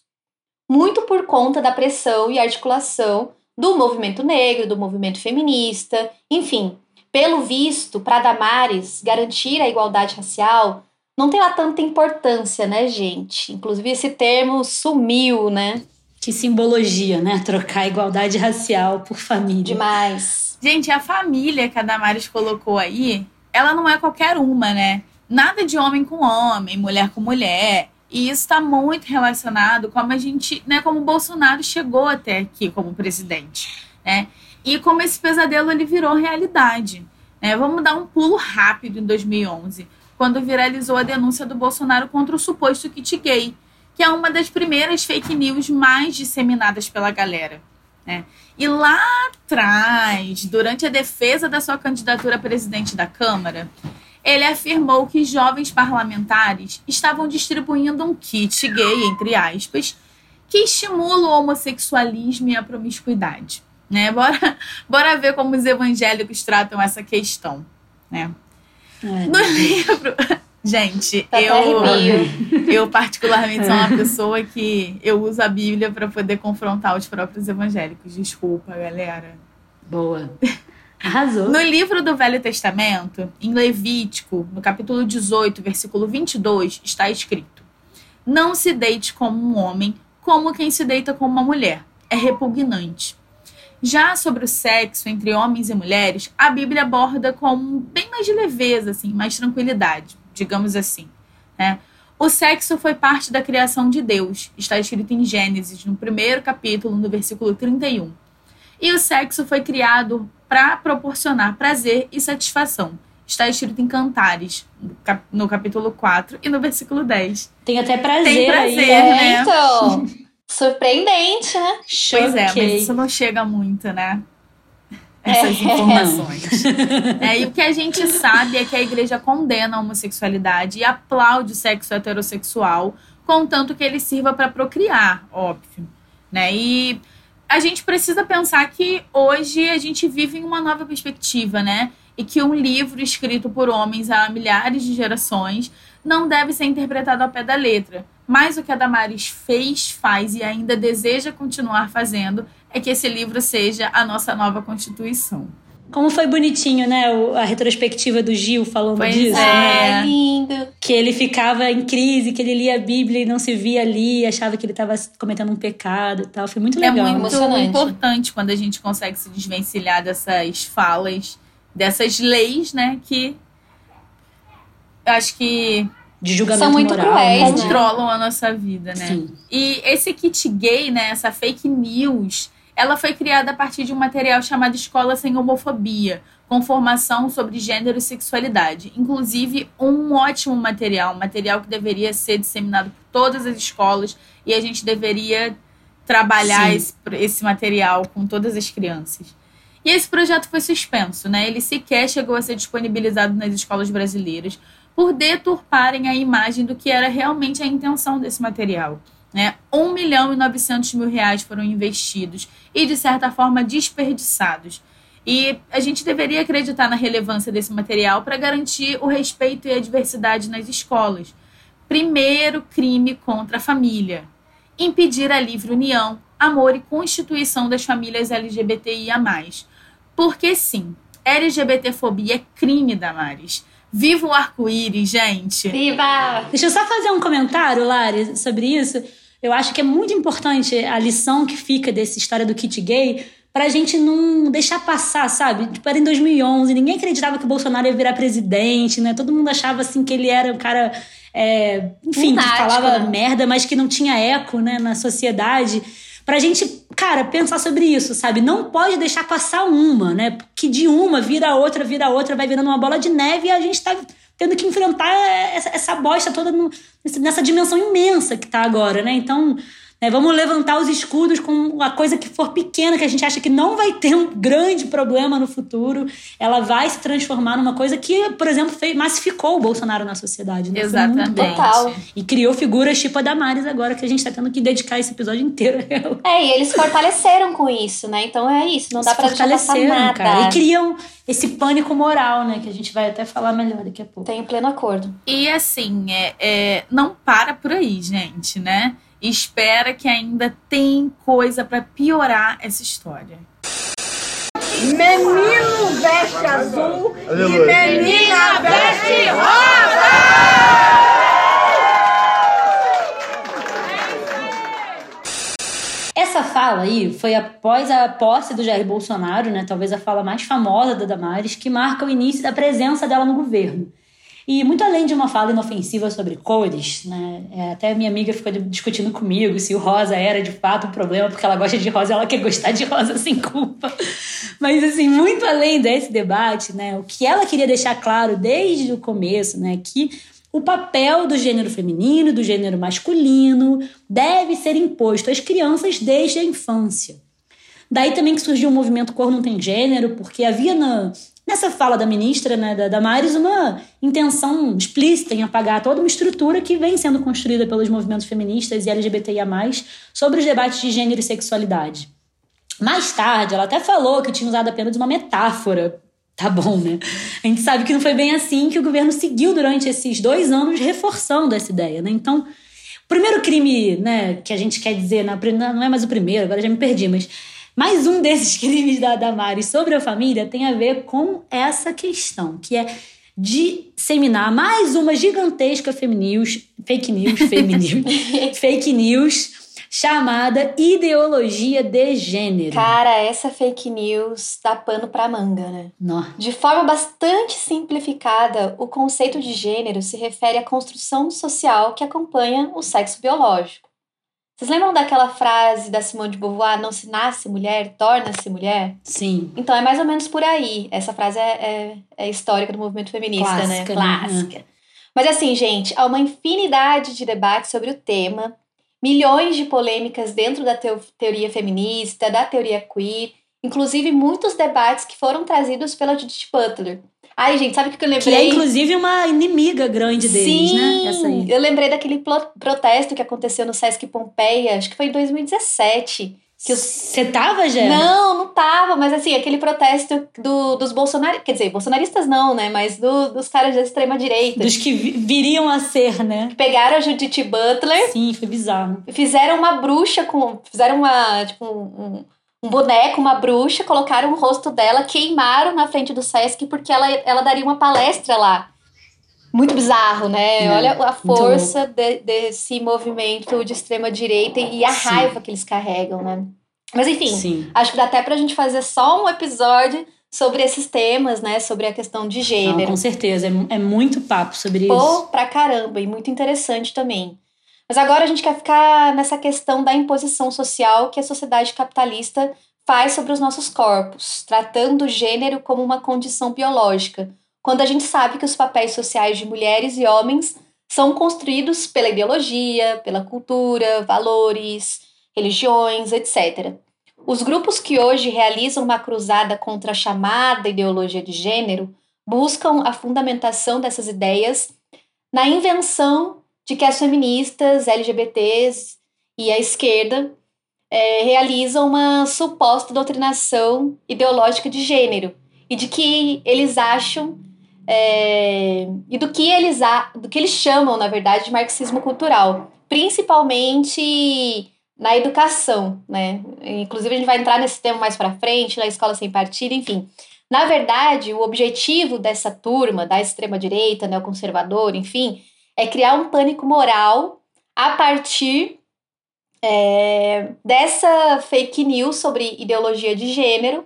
Muito por conta da pressão e articulação do movimento negro, do movimento feminista, enfim, pelo visto, para Damares garantir a igualdade racial, não tem lá tanta importância, né, gente? Inclusive esse termo sumiu, né? Que simbologia, né? Trocar igualdade racial por família. Demais. Gente, a família que a Damares colocou aí, ela não é qualquer uma, né? Nada de homem com homem, mulher com mulher. E isso está muito relacionado com como a gente, né, como o Bolsonaro chegou até aqui como presidente, né? E como esse pesadelo ele virou realidade. Né? Vamos dar um pulo rápido em 2011 quando viralizou a denúncia do Bolsonaro contra o suposto kit gay, que é uma das primeiras fake news mais disseminadas pela galera. Né? E lá atrás, durante a defesa da sua candidatura a presidente da Câmara, ele afirmou que jovens parlamentares estavam distribuindo um kit gay, entre aspas, que estimula o homossexualismo e a promiscuidade. Né? Bora, bora ver como os evangélicos tratam essa questão. Né? Ai, No livro. Gente, Tá eu, eu particularmente sou uma pessoa que eu uso a Bíblia para poder confrontar os próprios evangélicos. Desculpa, galera. Boa. Arrasou. No livro do Velho Testamento, em Levítico, no capítulo 18, versículo 22, está escrito: Não se deite como um homem, como quem se deita com uma mulher. É repugnante. Já sobre o sexo entre homens e mulheres, a Bíblia aborda com bem mais de leveza, assim, mais tranquilidade, digamos assim. Né? O sexo foi parte da criação de Deus, está escrito em Gênesis, no primeiro capítulo, no versículo 31. E o sexo foi criado para proporcionar prazer e satisfação. Está escrito em Cantares, no cap- no capítulo 4 e no versículo 10. Tem até prazer, Tem prazer, aí. É, né? então. Surpreendente, né? Pois é, mas Choquei. isso não chega muito, né? Essas É. informações. É, e o que a gente sabe é que a igreja condena a homossexualidade e aplaude o sexo heterossexual, contanto que ele sirva para procriar, óbvio. Né? E a gente precisa pensar que hoje a gente vive em uma nova perspectiva, né? E que um livro escrito por homens há milhares de gerações não deve ser interpretado ao pé da letra. Mas o que a Damares fez, faz e ainda deseja continuar fazendo é que esse livro seja a nossa nova Constituição. Como foi bonitinho, né? A retrospectiva do Gil falando Pois disso, é. né? Ai, lindo. Que ele ficava em crise, que ele lia a Bíblia e não se via ali, achava que ele estava cometendo um pecado e tal. Foi muito É legal. muito Emocionante. importante quando a gente consegue se desvencilhar dessas falas, dessas leis, né? Que eu acho que De julgamento São muito moral, cruéis, né? né? controlam a nossa vida, né? Sim. E esse kit gay, né, essa fake news, ela foi criada a partir de um material chamado Escola Sem Homofobia, com formação sobre gênero e sexualidade. Inclusive, um ótimo material, um material que deveria ser disseminado por todas as escolas e a gente deveria trabalhar esse, esse material com todas as crianças. E esse projeto foi suspenso, né? Ele sequer chegou a ser disponibilizado nas escolas brasileiras por deturparem a imagem do que era realmente a intenção desse material. Né? 1 milhão e 900 mil reais foram investidos e, de certa forma, desperdiçados. E a gente deveria acreditar na relevância desse material para garantir o respeito e a diversidade nas escolas. Primeiro crime contra a família. Impedir a livre união, amor e constituição das famílias LGBTIA+. Porque sim, LGBTfobia é crime, Damares. Viva o arco-íris, gente! Viva! Deixa eu só fazer um comentário, Lari, sobre isso. Eu acho que é muito importante a lição que fica dessa história do kit gay pra gente não deixar passar, sabe? Tipo, era em 2011, ninguém acreditava que o Bolsonaro ia virar presidente, né? Todo mundo achava, assim, que ele era um cara, é, enfim, Lunático, que falava né? merda, mas que não tinha eco, né, na sociedade. Pra gente, cara, pensar sobre isso, sabe? Não pode deixar passar uma, né? Porque de uma vira outra, vira outra, vai virando uma bola de neve e a gente tá tendo que enfrentar essa, essa bosta toda no- nessa dimensão imensa que tá agora, né? Então, né, vamos levantar os escudos com a coisa que for pequena, que a gente acha que não vai ter um grande problema no futuro. Ela vai se transformar numa coisa que, por exemplo, fez, massificou o Bolsonaro na sociedade. Né? Exatamente. Total. E criou figuras tipo a Damares agora, que a gente tá tendo que dedicar esse episódio inteiro a ela. É, e eles fortaleceram com isso, né? Então é isso, não dá Se pra deixar passar fortaleceram, nada. cara. E criam esse pânico moral, né? Que a gente vai até falar melhor daqui a pouco. Tenho pleno acordo. E assim, é, é, não para por aí, gente, né? Espera que ainda tem coisa pra piorar essa história. Menino veste azul Aleluia. e menina veste rosa. Essa fala aí foi após a posse do Jair Bolsonaro, né? Talvez a fala mais famosa da Damares, que marca o início da presença dela no governo. E muito além de uma fala inofensiva sobre cores, né? É, até minha amiga ficou discutindo comigo se o rosa era de fato um problema, porque ela gosta de rosa, ela quer gostar de rosa sem culpa. Mas assim, muito além desse debate, né? O que ela queria deixar claro desde o começo, né? Que o papel do gênero feminino e do gênero masculino deve ser imposto às crianças desde a infância. Daí também que surgiu o movimento Cor Não Tem Gênero, porque havia na, nessa fala da ministra, né, da Damares, uma intenção explícita em apagar toda uma estrutura que vem sendo construída pelos movimentos feministas e LGBTIA+, sobre os debates de gênero e sexualidade. Mais tarde, ela até falou que tinha usado apenas uma metáfora. Tá bom, né? A gente sabe que não foi bem assim que o governo seguiu durante esses dois anos reforçando essa ideia, né? Então, o primeiro crime, né, que a gente quer dizer, não é mais o primeiro, agora já me perdi, mas mais um desses crimes da Damares sobre a família tem a ver com essa questão, que é disseminar mais uma gigantesca fake news, fake news, news, fake news chamada ideologia de gênero. Cara, essa fake news dá pano pra manga, né? Não. De forma bastante simplificada, o conceito de gênero se refere à construção social que acompanha o sexo biológico. Vocês lembram daquela frase da Simone de Beauvoir, não se nasce mulher, torna-se mulher? Sim. Então é mais ou menos por aí. Essa frase é, é, é histórica do movimento feminista, Clássica, né? né? Clássica. Mas assim, gente, há uma infinidade de debates sobre o tema, milhões de polêmicas dentro da teoria feminista, da teoria queer, inclusive muitos debates que foram trazidos pela Judith Butler. Ai, gente, sabe o que eu lembrei? Que é, inclusive, uma inimiga grande deles, Sim, né? Essa aí. eu lembrei daquele protesto que aconteceu no Sesc Pompeia, acho que foi em 2017. Que os... Você tava, Gé? Não, não tava, mas assim, aquele protesto do, dos bolsonaristas, quer dizer, bolsonaristas não, né, mas do, dos caras da extrema-direita. Dos que viriam a ser, né? Que pegaram a Judith Butler. Sim, foi bizarro. Fizeram uma bruxa com... Fizeram uma, tipo, um, um boneco, uma bruxa, colocaram o rosto dela, queimaram na frente do Sesc porque ela, ela daria uma palestra lá. Muito bizarro, né? É, Olha a força de, desse movimento de extrema direita e a Sim. raiva que eles carregam, né? Mas enfim, Sim. acho que dá até pra gente fazer só um episódio sobre esses temas, né? Sobre a questão de Não, gênero. com certeza. É, é muito papo sobre Pô, isso. pra caramba, e muito interessante também. Mas agora a gente quer ficar nessa questão da imposição social que a sociedade capitalista faz sobre os nossos corpos, tratando o gênero como uma condição biológica, quando a gente sabe que os papéis sociais de mulheres e homens são construídos pela ideologia, pela cultura, valores, religiões, etc. Os grupos que hoje realizam uma cruzada contra a chamada ideologia de gênero buscam a fundamentação dessas ideias na invenção de que as feministas, LGBTs e a esquerda é, realizam uma suposta doutrinação ideológica de gênero e de que eles acham é, e do que eles a, do que eles chamam na verdade de marxismo cultural, principalmente na educação, né? Inclusive a gente vai entrar nesse tema mais para frente, na escola sem partido, enfim. Na verdade, o objetivo dessa turma da extrema direita, neoconservador, enfim, é criar um pânico moral a partir é, dessa fake news sobre ideologia de gênero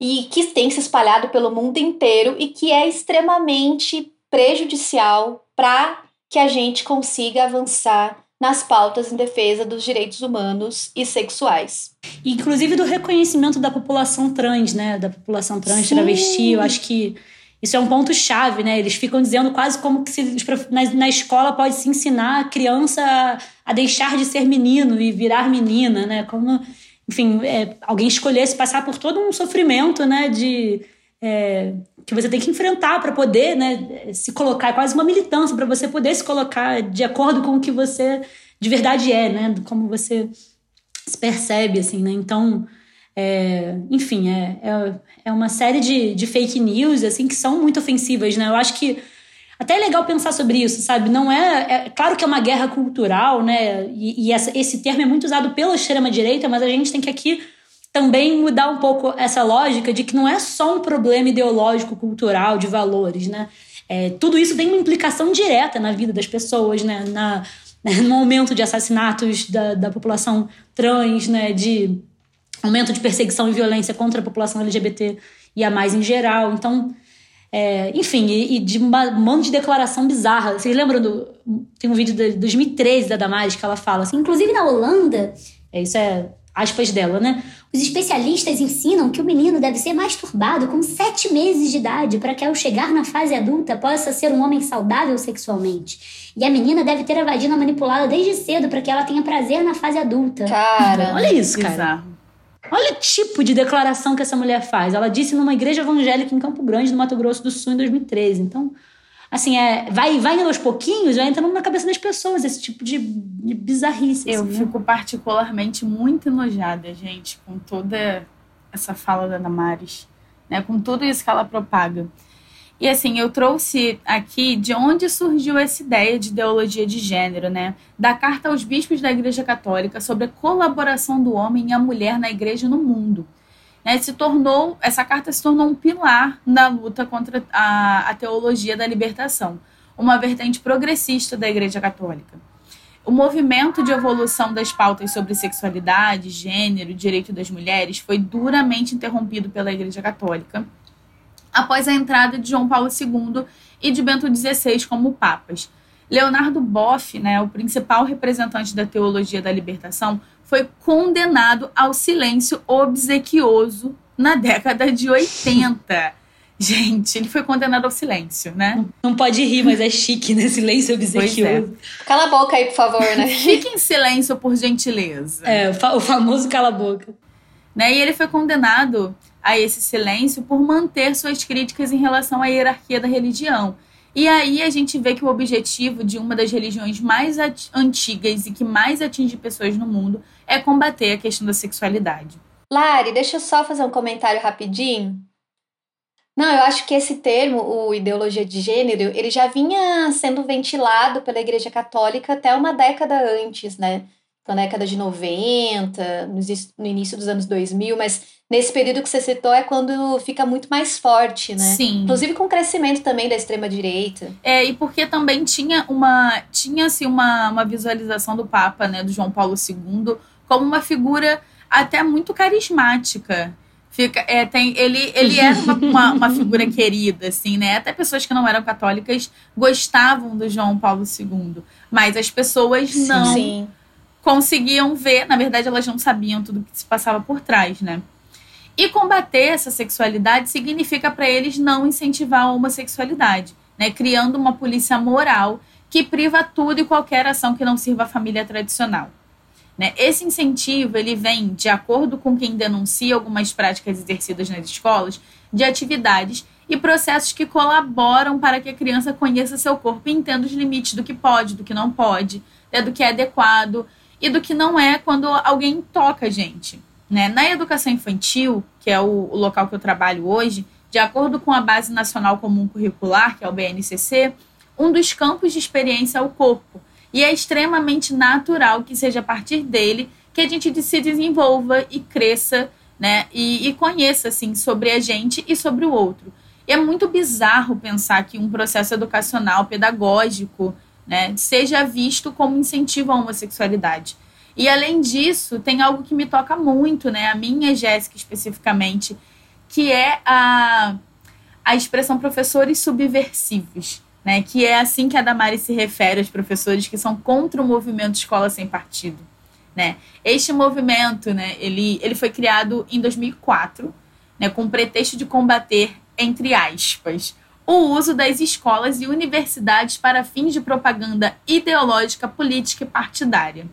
e que tem se espalhado pelo mundo inteiro e que é extremamente prejudicial para que a gente consiga avançar nas pautas em defesa dos direitos humanos e sexuais. Inclusive do reconhecimento da população trans, né? Da população trans, Sim. travesti. Eu acho que isso é um ponto-chave, né? Eles ficam dizendo quase como que se, na, na escola pode se ensinar a criança a, a deixar de ser menino e virar menina, né? Como, enfim, é, alguém escolhesse passar por todo um sofrimento, né? De, é, que você tem que enfrentar para poder né, se colocar, é quase uma militância para você poder se colocar de acordo com o que você de verdade é, né? Como você se percebe, assim, né? Então, é, enfim, é, é, é uma série de, de fake news, assim, que são muito ofensivas, né? Eu acho que até é legal pensar sobre isso, sabe? Não é. É claro que é uma guerra cultural, né? E, e essa, esse termo é muito usado pela extrema-direita, mas a gente tem que aqui também mudar um pouco essa lógica de que não é só um problema ideológico, cultural, de valores, né? É, tudo isso tem uma implicação direta na vida das pessoas, né? Na, no aumento de assassinatos da, da população trans, né? De aumento de perseguição e violência contra a população LGBT e a mais em geral. Então, É, enfim, e, e, de um monte de declaração bizarra. Vocês lembram do. Tem um vídeo de 2013 da Damares que ela fala assim, inclusive na Holanda, é, isso é aspas dela, né? Os especialistas ensinam que o menino deve ser masturbado com sete meses de idade para que ao chegar na fase adulta possa ser um homem saudável sexualmente. E a menina deve ter a vagina manipulada desde cedo para que ela tenha prazer na fase adulta. Cara, olha isso, cara. Bizarro. Olha o tipo de declaração que essa mulher faz. Ela disse numa igreja evangélica em Campo Grande, no Mato Grosso do Sul, em 2013. Então, assim, é, vai, vai aos pouquinhos, vai entrando na cabeça das pessoas esse tipo de, de bizarrice. Eu assim, né? fico particularmente muito enojada, gente, com toda essa fala da Damares, né? Com tudo isso que ela propaga. E assim, eu trouxe aqui de onde surgiu essa ideia de ideologia de gênero, né? Da carta aos bispos da Igreja Católica sobre a colaboração do homem e a mulher na igreja no mundo. Né? Se tornou, essa carta se tornou um pilar na luta contra a, a teologia da libertação, uma vertente progressista da Igreja Católica. O movimento de evolução das pautas sobre sexualidade, gênero direito das mulheres foi duramente interrompido pela Igreja Católica após a entrada de João Paulo II e de Bento XVI como papas. Leonardo Boff, né, o principal representante da teologia da libertação, foi condenado ao silêncio obsequioso na década de 80. Gente, ele foi condenado ao silêncio, né? Não pode rir, mas é chique, né? Silêncio obsequioso. É. Cala a boca aí, por favor, né? Fique em silêncio, por gentileza. É, o famoso cala a boca. Né? E ele foi condenado a esse silêncio por manter suas críticas em relação à hierarquia da religião. E aí a gente vê que o objetivo de uma das religiões mais antigas e que mais atinge pessoas no mundo é combater a questão da sexualidade. Lari, deixa eu só fazer um comentário rapidinho. Não, eu acho que esse termo, o ideologia de gênero, ele já vinha sendo ventilado pela Igreja Católica até uma década antes, né? Na década de 90, no início dos anos 2000, mas nesse período que você citou é quando fica muito mais forte, né? Sim. Inclusive com o crescimento também da extrema direita. É, e porque também tinha uma tinha assim uma, uma visualização do Papa, né, do João Paulo II, como uma figura até muito carismática. Fica, é, tem, ele, ele era uma, uma, uma, figura querida, assim, né? Até pessoas que não eram católicas gostavam do João Paulo II. Mas as pessoas não Sim. conseguiam ver, na verdade, elas não sabiam tudo que se passava por trás, né? E combater essa sexualidade significa para eles não incentivar a homossexualidade, né? Criando uma polícia moral que priva tudo e qualquer ação que não sirva à família tradicional. Né? Esse incentivo ele vem, de acordo com quem denuncia algumas práticas exercidas nas escolas, de atividades e processos que colaboram para que a criança conheça seu corpo e entenda os limites do que pode, do que não pode, né? do que é adequado e do que não é quando alguém toca a gente. Né? Na educação infantil, que é o, o local que eu trabalho hoje, de acordo com a Base Nacional Comum Curricular, que é o BNCC, um dos campos de experiência é o corpo. E é extremamente natural que seja a partir dele que a gente se desenvolva e cresça, né? E, e conheça, assim, sobre a gente e sobre o outro. E é muito bizarro pensar que um processo educacional, pedagógico, né, seja visto como incentivo à homossexualidade. E além disso, tem algo que me toca muito, né? A minha Jéssica especificamente, que é a, a expressão professores subversivos, né? Que é assim que a Damari se refere aos professores que são contra o movimento Escola Sem Partido, né? Este movimento, né, ele, ele foi criado em 2004, né, com o pretexto de combater, entre aspas, o uso das escolas e universidades para fins de propaganda ideológica, política e partidária.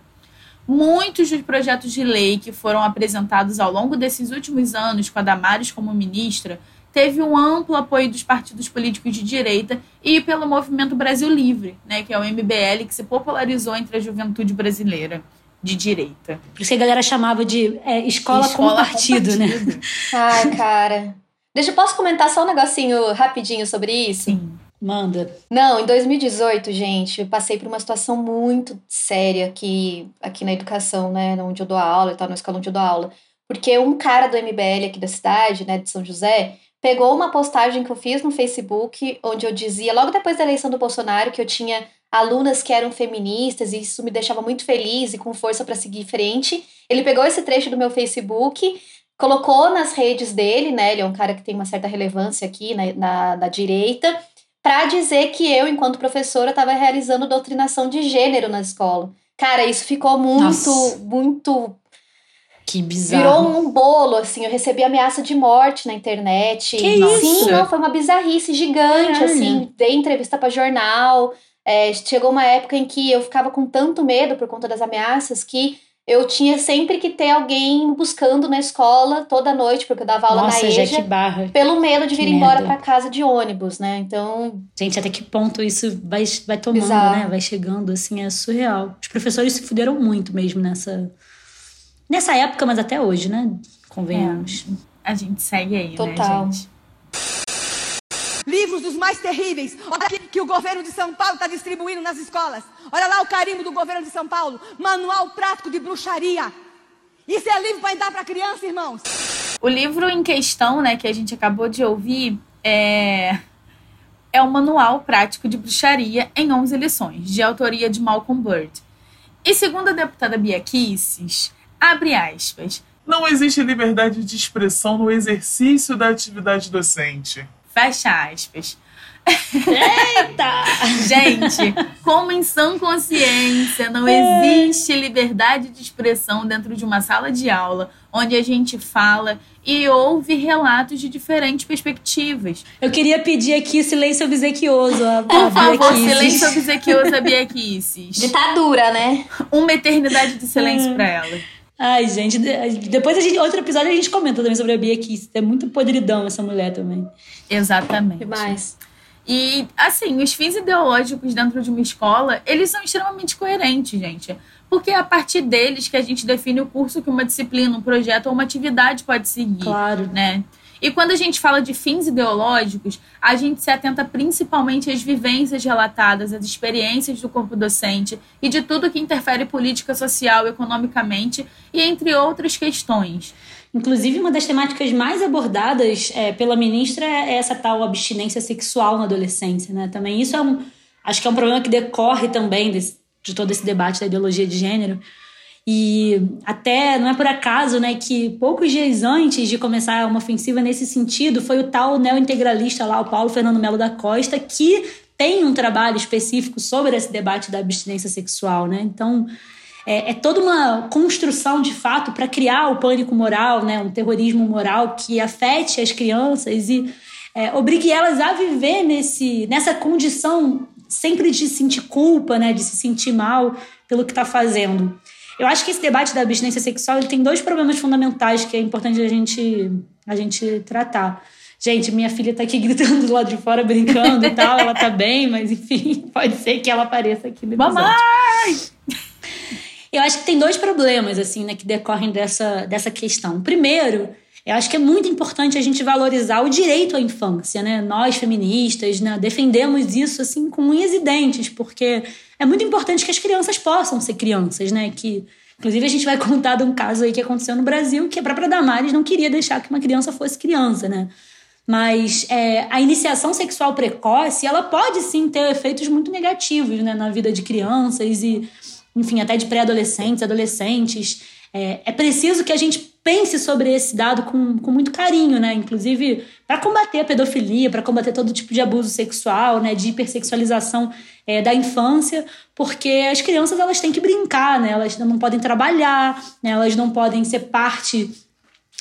Muitos dos projetos de lei que foram apresentados ao longo desses últimos anos, com a Damares como ministra, teve um amplo apoio dos partidos políticos de direita e pelo movimento Brasil Livre, né, que é o MBL, que se popularizou entre a juventude brasileira de direita. Por isso que a galera chamava de é, escola, escola com partido, com partido, né? Ai, cara. Deixa eu posso comentar só um negocinho rapidinho sobre isso? Sim. Manda. Não, em 2018, gente, eu passei por uma situação muito séria aqui, aqui na educação, né? Onde eu dou aula e tal, na escola onde eu dou aula. Porque um cara do MBL aqui da cidade, né, de São José, pegou uma postagem que eu fiz no Facebook, onde eu dizia, logo depois da eleição do Bolsonaro, que eu tinha alunas que eram feministas e isso me deixava muito feliz e com força para seguir em frente. Ele pegou esse trecho do meu Facebook, colocou nas redes dele, né? Ele é um cara que tem uma certa relevância aqui na, na, na direita, para dizer que eu, enquanto professora, estava realizando doutrinação de gênero na escola. Cara, isso ficou muito, Nossa. muito que bizarro. Virou um bolo, assim. Eu recebi ameaça de morte na internet. Que isso? Sim, não, foi uma bizarrice gigante, Caralho. assim. Dei entrevista para jornal. É, chegou uma época em que eu ficava com tanto medo por conta das ameaças que eu tinha sempre que ter alguém buscando na escola toda noite, porque eu dava aula Nossa, na EJA. Já que barra. Pelo medo de vir embora para casa de ônibus, né? Então. Gente, até que ponto isso vai, vai tomando, Exato. né? Vai chegando, assim, é surreal. Os professores se fuderam muito mesmo nessa. Nessa época, mas até hoje, né? Convenhamos. É. A gente segue aí, Total. né, gente? Dos mais terríveis. Olha aqui que o governo de São Paulo está distribuindo nas escolas. Olha lá o carimbo do governo de São Paulo. Manual prático de bruxaria. Isso é livro para dar para criança, irmãos. O livro em questão, né, que a gente acabou de ouvir, é é o Manual Prático de Bruxaria em 11 lições, de autoria de Malcolm Bird. E segundo a deputada Bia Kisses, abre aspas, não existe liberdade de expressão no exercício da atividade docente. Fecha aspas. Eita! Gente, como em sã consciência não existe liberdade de expressão dentro de uma sala de aula onde a gente fala e ouve relatos de diferentes perspectivas. Eu queria pedir aqui silêncio obsequioso. A, Por favor, silêncio obsequioso a Bia Kisses. Ditadura, né? Uma eternidade de silêncio é. para ela. Ai, gente, depois a gente, outro episódio a gente comenta também sobre a Bia Kiss. É muito podridão essa mulher também. Exatamente. Demais. E, assim, os fins ideológicos dentro de uma escola, eles são extremamente coerentes, gente. Porque é a partir deles que a gente define o curso que uma disciplina, um projeto ou uma atividade pode seguir. Claro. Né? E quando a gente fala de fins ideológicos, a gente se atenta principalmente às vivências relatadas, às experiências do corpo docente e de tudo que interfere política, social, economicamente e entre outras questões. Inclusive, uma das temáticas mais abordadas é, pela ministra é essa tal abstinência sexual na adolescência, né? Também isso é um, acho que é um problema que decorre também desse, de todo esse debate da ideologia de gênero, e até não é por acaso né, que poucos dias antes de começar uma ofensiva nesse sentido, foi o tal neointegralista lá, o Paulo Fernando Melo da Costa, que tem um trabalho específico sobre esse debate da abstinência sexual. Né? Então, é, é toda uma construção de fato para criar o pânico moral, né, um terrorismo moral que afete as crianças e é, obrigue elas a viver nesse, nessa condição sempre de sentir culpa, né, de se sentir mal pelo que está fazendo. Eu acho que esse debate da abstinência sexual ele tem dois problemas fundamentais que é importante a gente, a gente tratar. Gente, minha filha tá aqui gritando do lado de fora, brincando e tal. Ela tá bem, mas enfim, pode ser que ela apareça aqui no episódio. Mamãe! Eu acho que tem dois problemas, assim, né, que decorrem dessa, dessa questão. Primeiro, eu acho que é muito importante a gente valorizar o direito à infância, né? Nós, feministas, né, defendemos isso, assim, com unhas e dentes, porque é muito importante que as crianças possam ser crianças, né? Que, inclusive, a gente vai contar de um caso aí que aconteceu no Brasil, que a própria Damares não queria deixar que uma criança fosse criança, né? Mas é, a iniciação sexual precoce, ela pode sim ter efeitos muito negativos né, na vida de crianças e, enfim, até de pré-adolescentes, adolescentes. É, é preciso que a gente pense sobre esse dado com, com muito carinho, né? Inclusive, para combater a pedofilia, para combater todo tipo de abuso sexual, né? De hipersexualização é, da infância, porque as crianças elas têm que brincar, né? Elas não podem trabalhar, né? elas não podem ser parte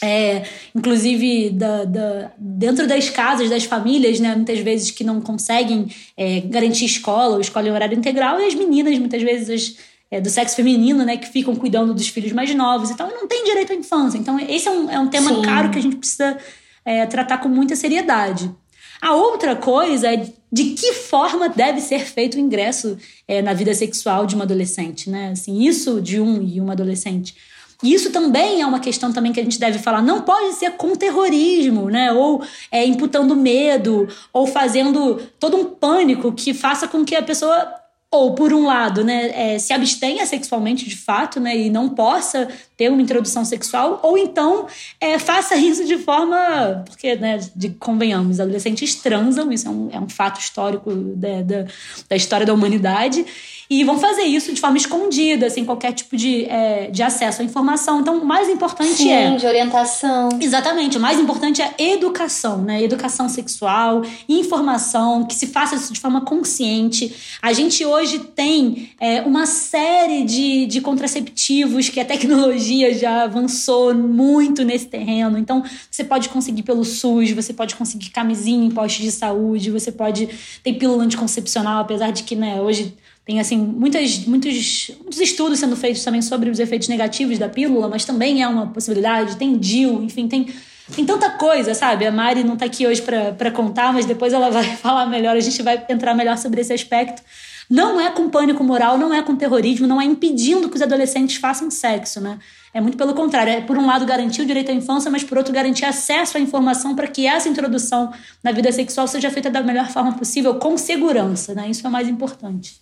é, inclusive da, da, dentro das casas, das famílias, né, muitas vezes que não conseguem é, garantir escola ou escola em horário integral, e as meninas, muitas vezes, as, é, do sexo feminino, né, que ficam cuidando dos filhos mais novos. Então, não tem direito à infância. Então, esse é um, é um tema Sim. caro que a gente precisa é, tratar com muita seriedade. A outra coisa é de que forma deve ser feito o ingresso é, na vida sexual de uma adolescente, né? Assim, isso de um e uma adolescente. Isso também é uma questão também que a gente deve falar. Não pode ser com terrorismo, né? Ou é, imputando medo, ou fazendo todo um pânico que faça com que a pessoa ou por um lado, né, é, se abstenha sexualmente de fato, né, e não possa ter uma introdução sexual, ou então é, faça isso de forma, porque, né, de, convenhamos, adolescentes transam, isso é um, é um fato histórico da, da, da história da humanidade, e vão fazer isso de forma escondida, sem qualquer tipo de, é, de acesso à informação. Então, o mais importante Sim, é. de orientação. Exatamente. O mais importante é educação, né? Educação sexual, informação, que se faça isso de forma consciente. A gente hoje tem é, uma série de, de contraceptivos que a tecnologia já avançou muito nesse terreno. Então, você pode conseguir pelo SUS, você pode conseguir camisinha em postos de saúde, você pode ter pílula anticoncepcional, apesar de que, né, hoje tem assim muitas, muitos, muitos estudos sendo feitos também sobre os efeitos negativos da pílula, mas também é uma possibilidade. Tem DIL, enfim, tem, tem tanta coisa, sabe? A Mari não tá aqui hoje para contar, mas depois ela vai falar melhor, a gente vai entrar melhor sobre esse aspecto. Não é com pânico moral, não é com terrorismo, não é impedindo que os adolescentes façam sexo, né? É muito pelo contrário. É, por um lado, garantir o direito à infância, mas por outro, garantir acesso à informação para que essa introdução na vida sexual seja feita da melhor forma possível, com segurança, né? Isso é o mais importante.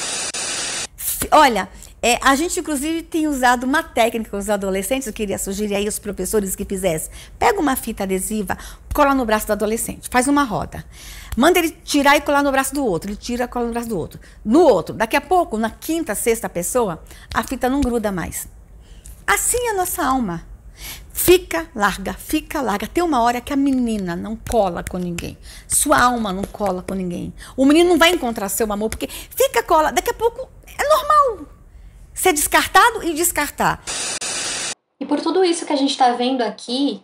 Olha, é, a gente, inclusive, tem usado uma técnica com os adolescentes, eu queria sugerir aí os professores que fizessem. Pega uma fita adesiva, cola no braço do adolescente, faz uma roda. Manda ele tirar e colar no braço do outro. Ele tira e cola no braço do outro. No outro. Daqui a pouco, na quinta, sexta pessoa, a fita não gruda mais. Assim é a nossa alma. Fica larga, fica larga. Tem uma hora que a menina não cola com ninguém. Sua alma não cola com ninguém. O menino não vai encontrar seu amor, porque fica cola. Daqui a pouco é normal ser descartado e descartar. E por tudo isso que a gente está vendo aqui,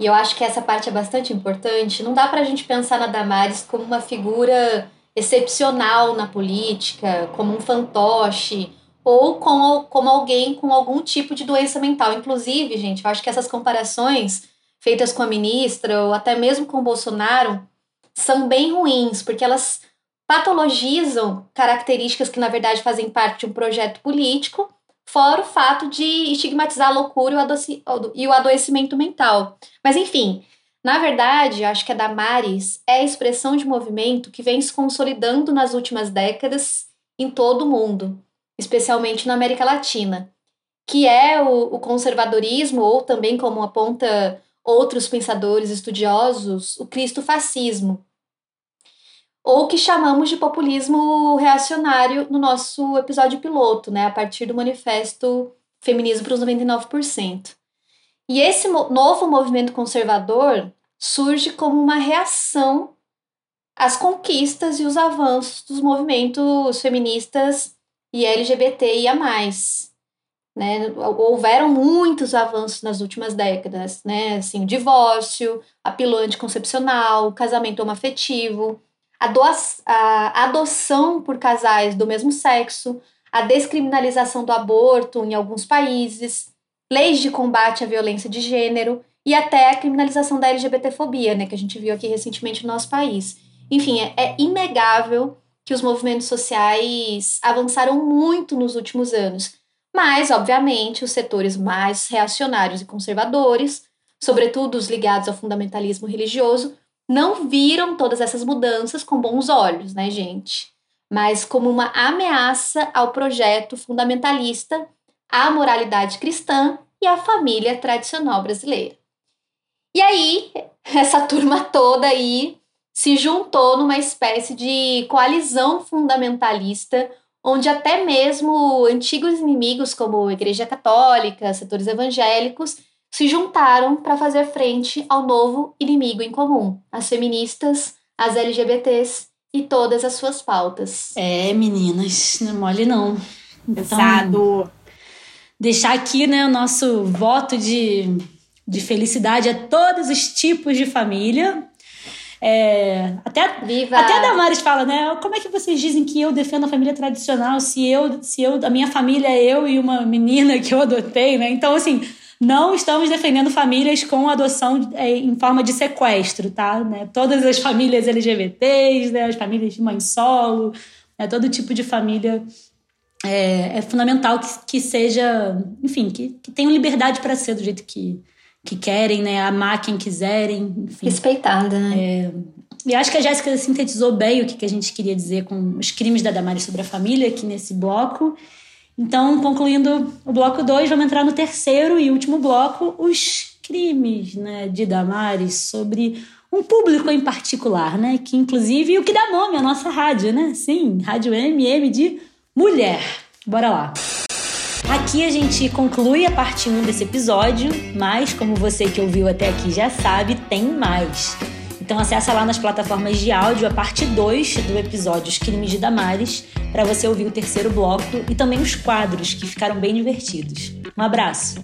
e eu acho que essa parte é bastante importante, não dá para a gente pensar na Damares como uma figura excepcional na política, como um fantoche, ou como, como alguém com algum tipo de doença mental. Inclusive, gente, eu acho que essas comparações feitas com a ministra, ou até mesmo com o Bolsonaro, são bem ruins, porque elas patologizam características que, na verdade, fazem parte de um projeto político, fora o fato de estigmatizar a loucura e o adoecimento mental. Mas, enfim, na verdade, acho que a Damares é a expressão de movimento que vem se consolidando nas últimas décadas em todo o mundo, especialmente na América Latina, que é o, o conservadorismo, ou também, como aponta outros pensadores estudiosos, o cristo-fascismo, ou que chamamos de populismo reacionário no nosso episódio piloto, né, a partir do manifesto Feminismo para os 99%. E esse novo movimento conservador surge como uma reação às conquistas e os avanços dos movimentos feministas e LGBTIA+. Né? Houveram muitos avanços nas últimas décadas, né? Assim, o divórcio, a pílula anticoncepcional, o casamento homoafetivo, a adoção por casais do mesmo sexo, a descriminalização do aborto em alguns países, leis de combate à violência de gênero e até a criminalização da LGBTfobia, né, que a gente viu aqui recentemente no nosso país. Enfim, é, é inegável que os movimentos sociais avançaram muito nos últimos anos, mas, obviamente, os setores mais reacionários e conservadores, sobretudo os ligados ao fundamentalismo religioso, não viram todas essas mudanças com bons olhos, né, gente? Mas como uma ameaça ao projeto fundamentalista, à moralidade cristã e à família tradicional brasileira. E aí, essa turma toda aí se juntou numa espécie de coalizão fundamentalista, onde até mesmo antigos inimigos como a Igreja Católica, setores evangélicos, se juntaram para fazer frente ao novo inimigo em comum, as feministas, as LGBTs e todas as suas pautas. É, meninas, não é mole não. Então, Pesado. Deixar aqui, né, o nosso voto de, de felicidade a todos os tipos de família. É, até, Viva. até a Damares fala, né? Como é que vocês dizem que eu defendo a família tradicional se eu, se eu, a minha família é eu e uma menina que eu adotei, né? Então, assim, não estamos defendendo famílias com adoção é, em forma de sequestro, tá? Né? Todas as famílias LGBTs, né? as famílias de mãe solo, né? todo tipo de família é, é fundamental que, que, seja, enfim, que, que tenham liberdade para ser do jeito que, que querem, né? Amar quem quiserem, enfim. Respeitada, né? É, E acho que a Jéssica sintetizou bem o que, que a gente queria dizer com os crimes da Damares sobre a família aqui nesse bloco. Então, concluindo o bloco 2, vamos entrar no terceiro e último bloco, os crimes né, de Damares sobre um público em particular, né? Que inclusive o que dá nome à nossa rádio, né? Sim, Rádio MM de mulher. Bora lá. Aqui a gente conclui a parte 1 desse episódio, mas como você que ouviu até aqui já sabe, tem mais. Então acessa lá nas plataformas de áudio a parte 2 do episódio Os Crimes de Damares para você ouvir o terceiro bloco e também os quadros que ficaram bem divertidos. Um abraço.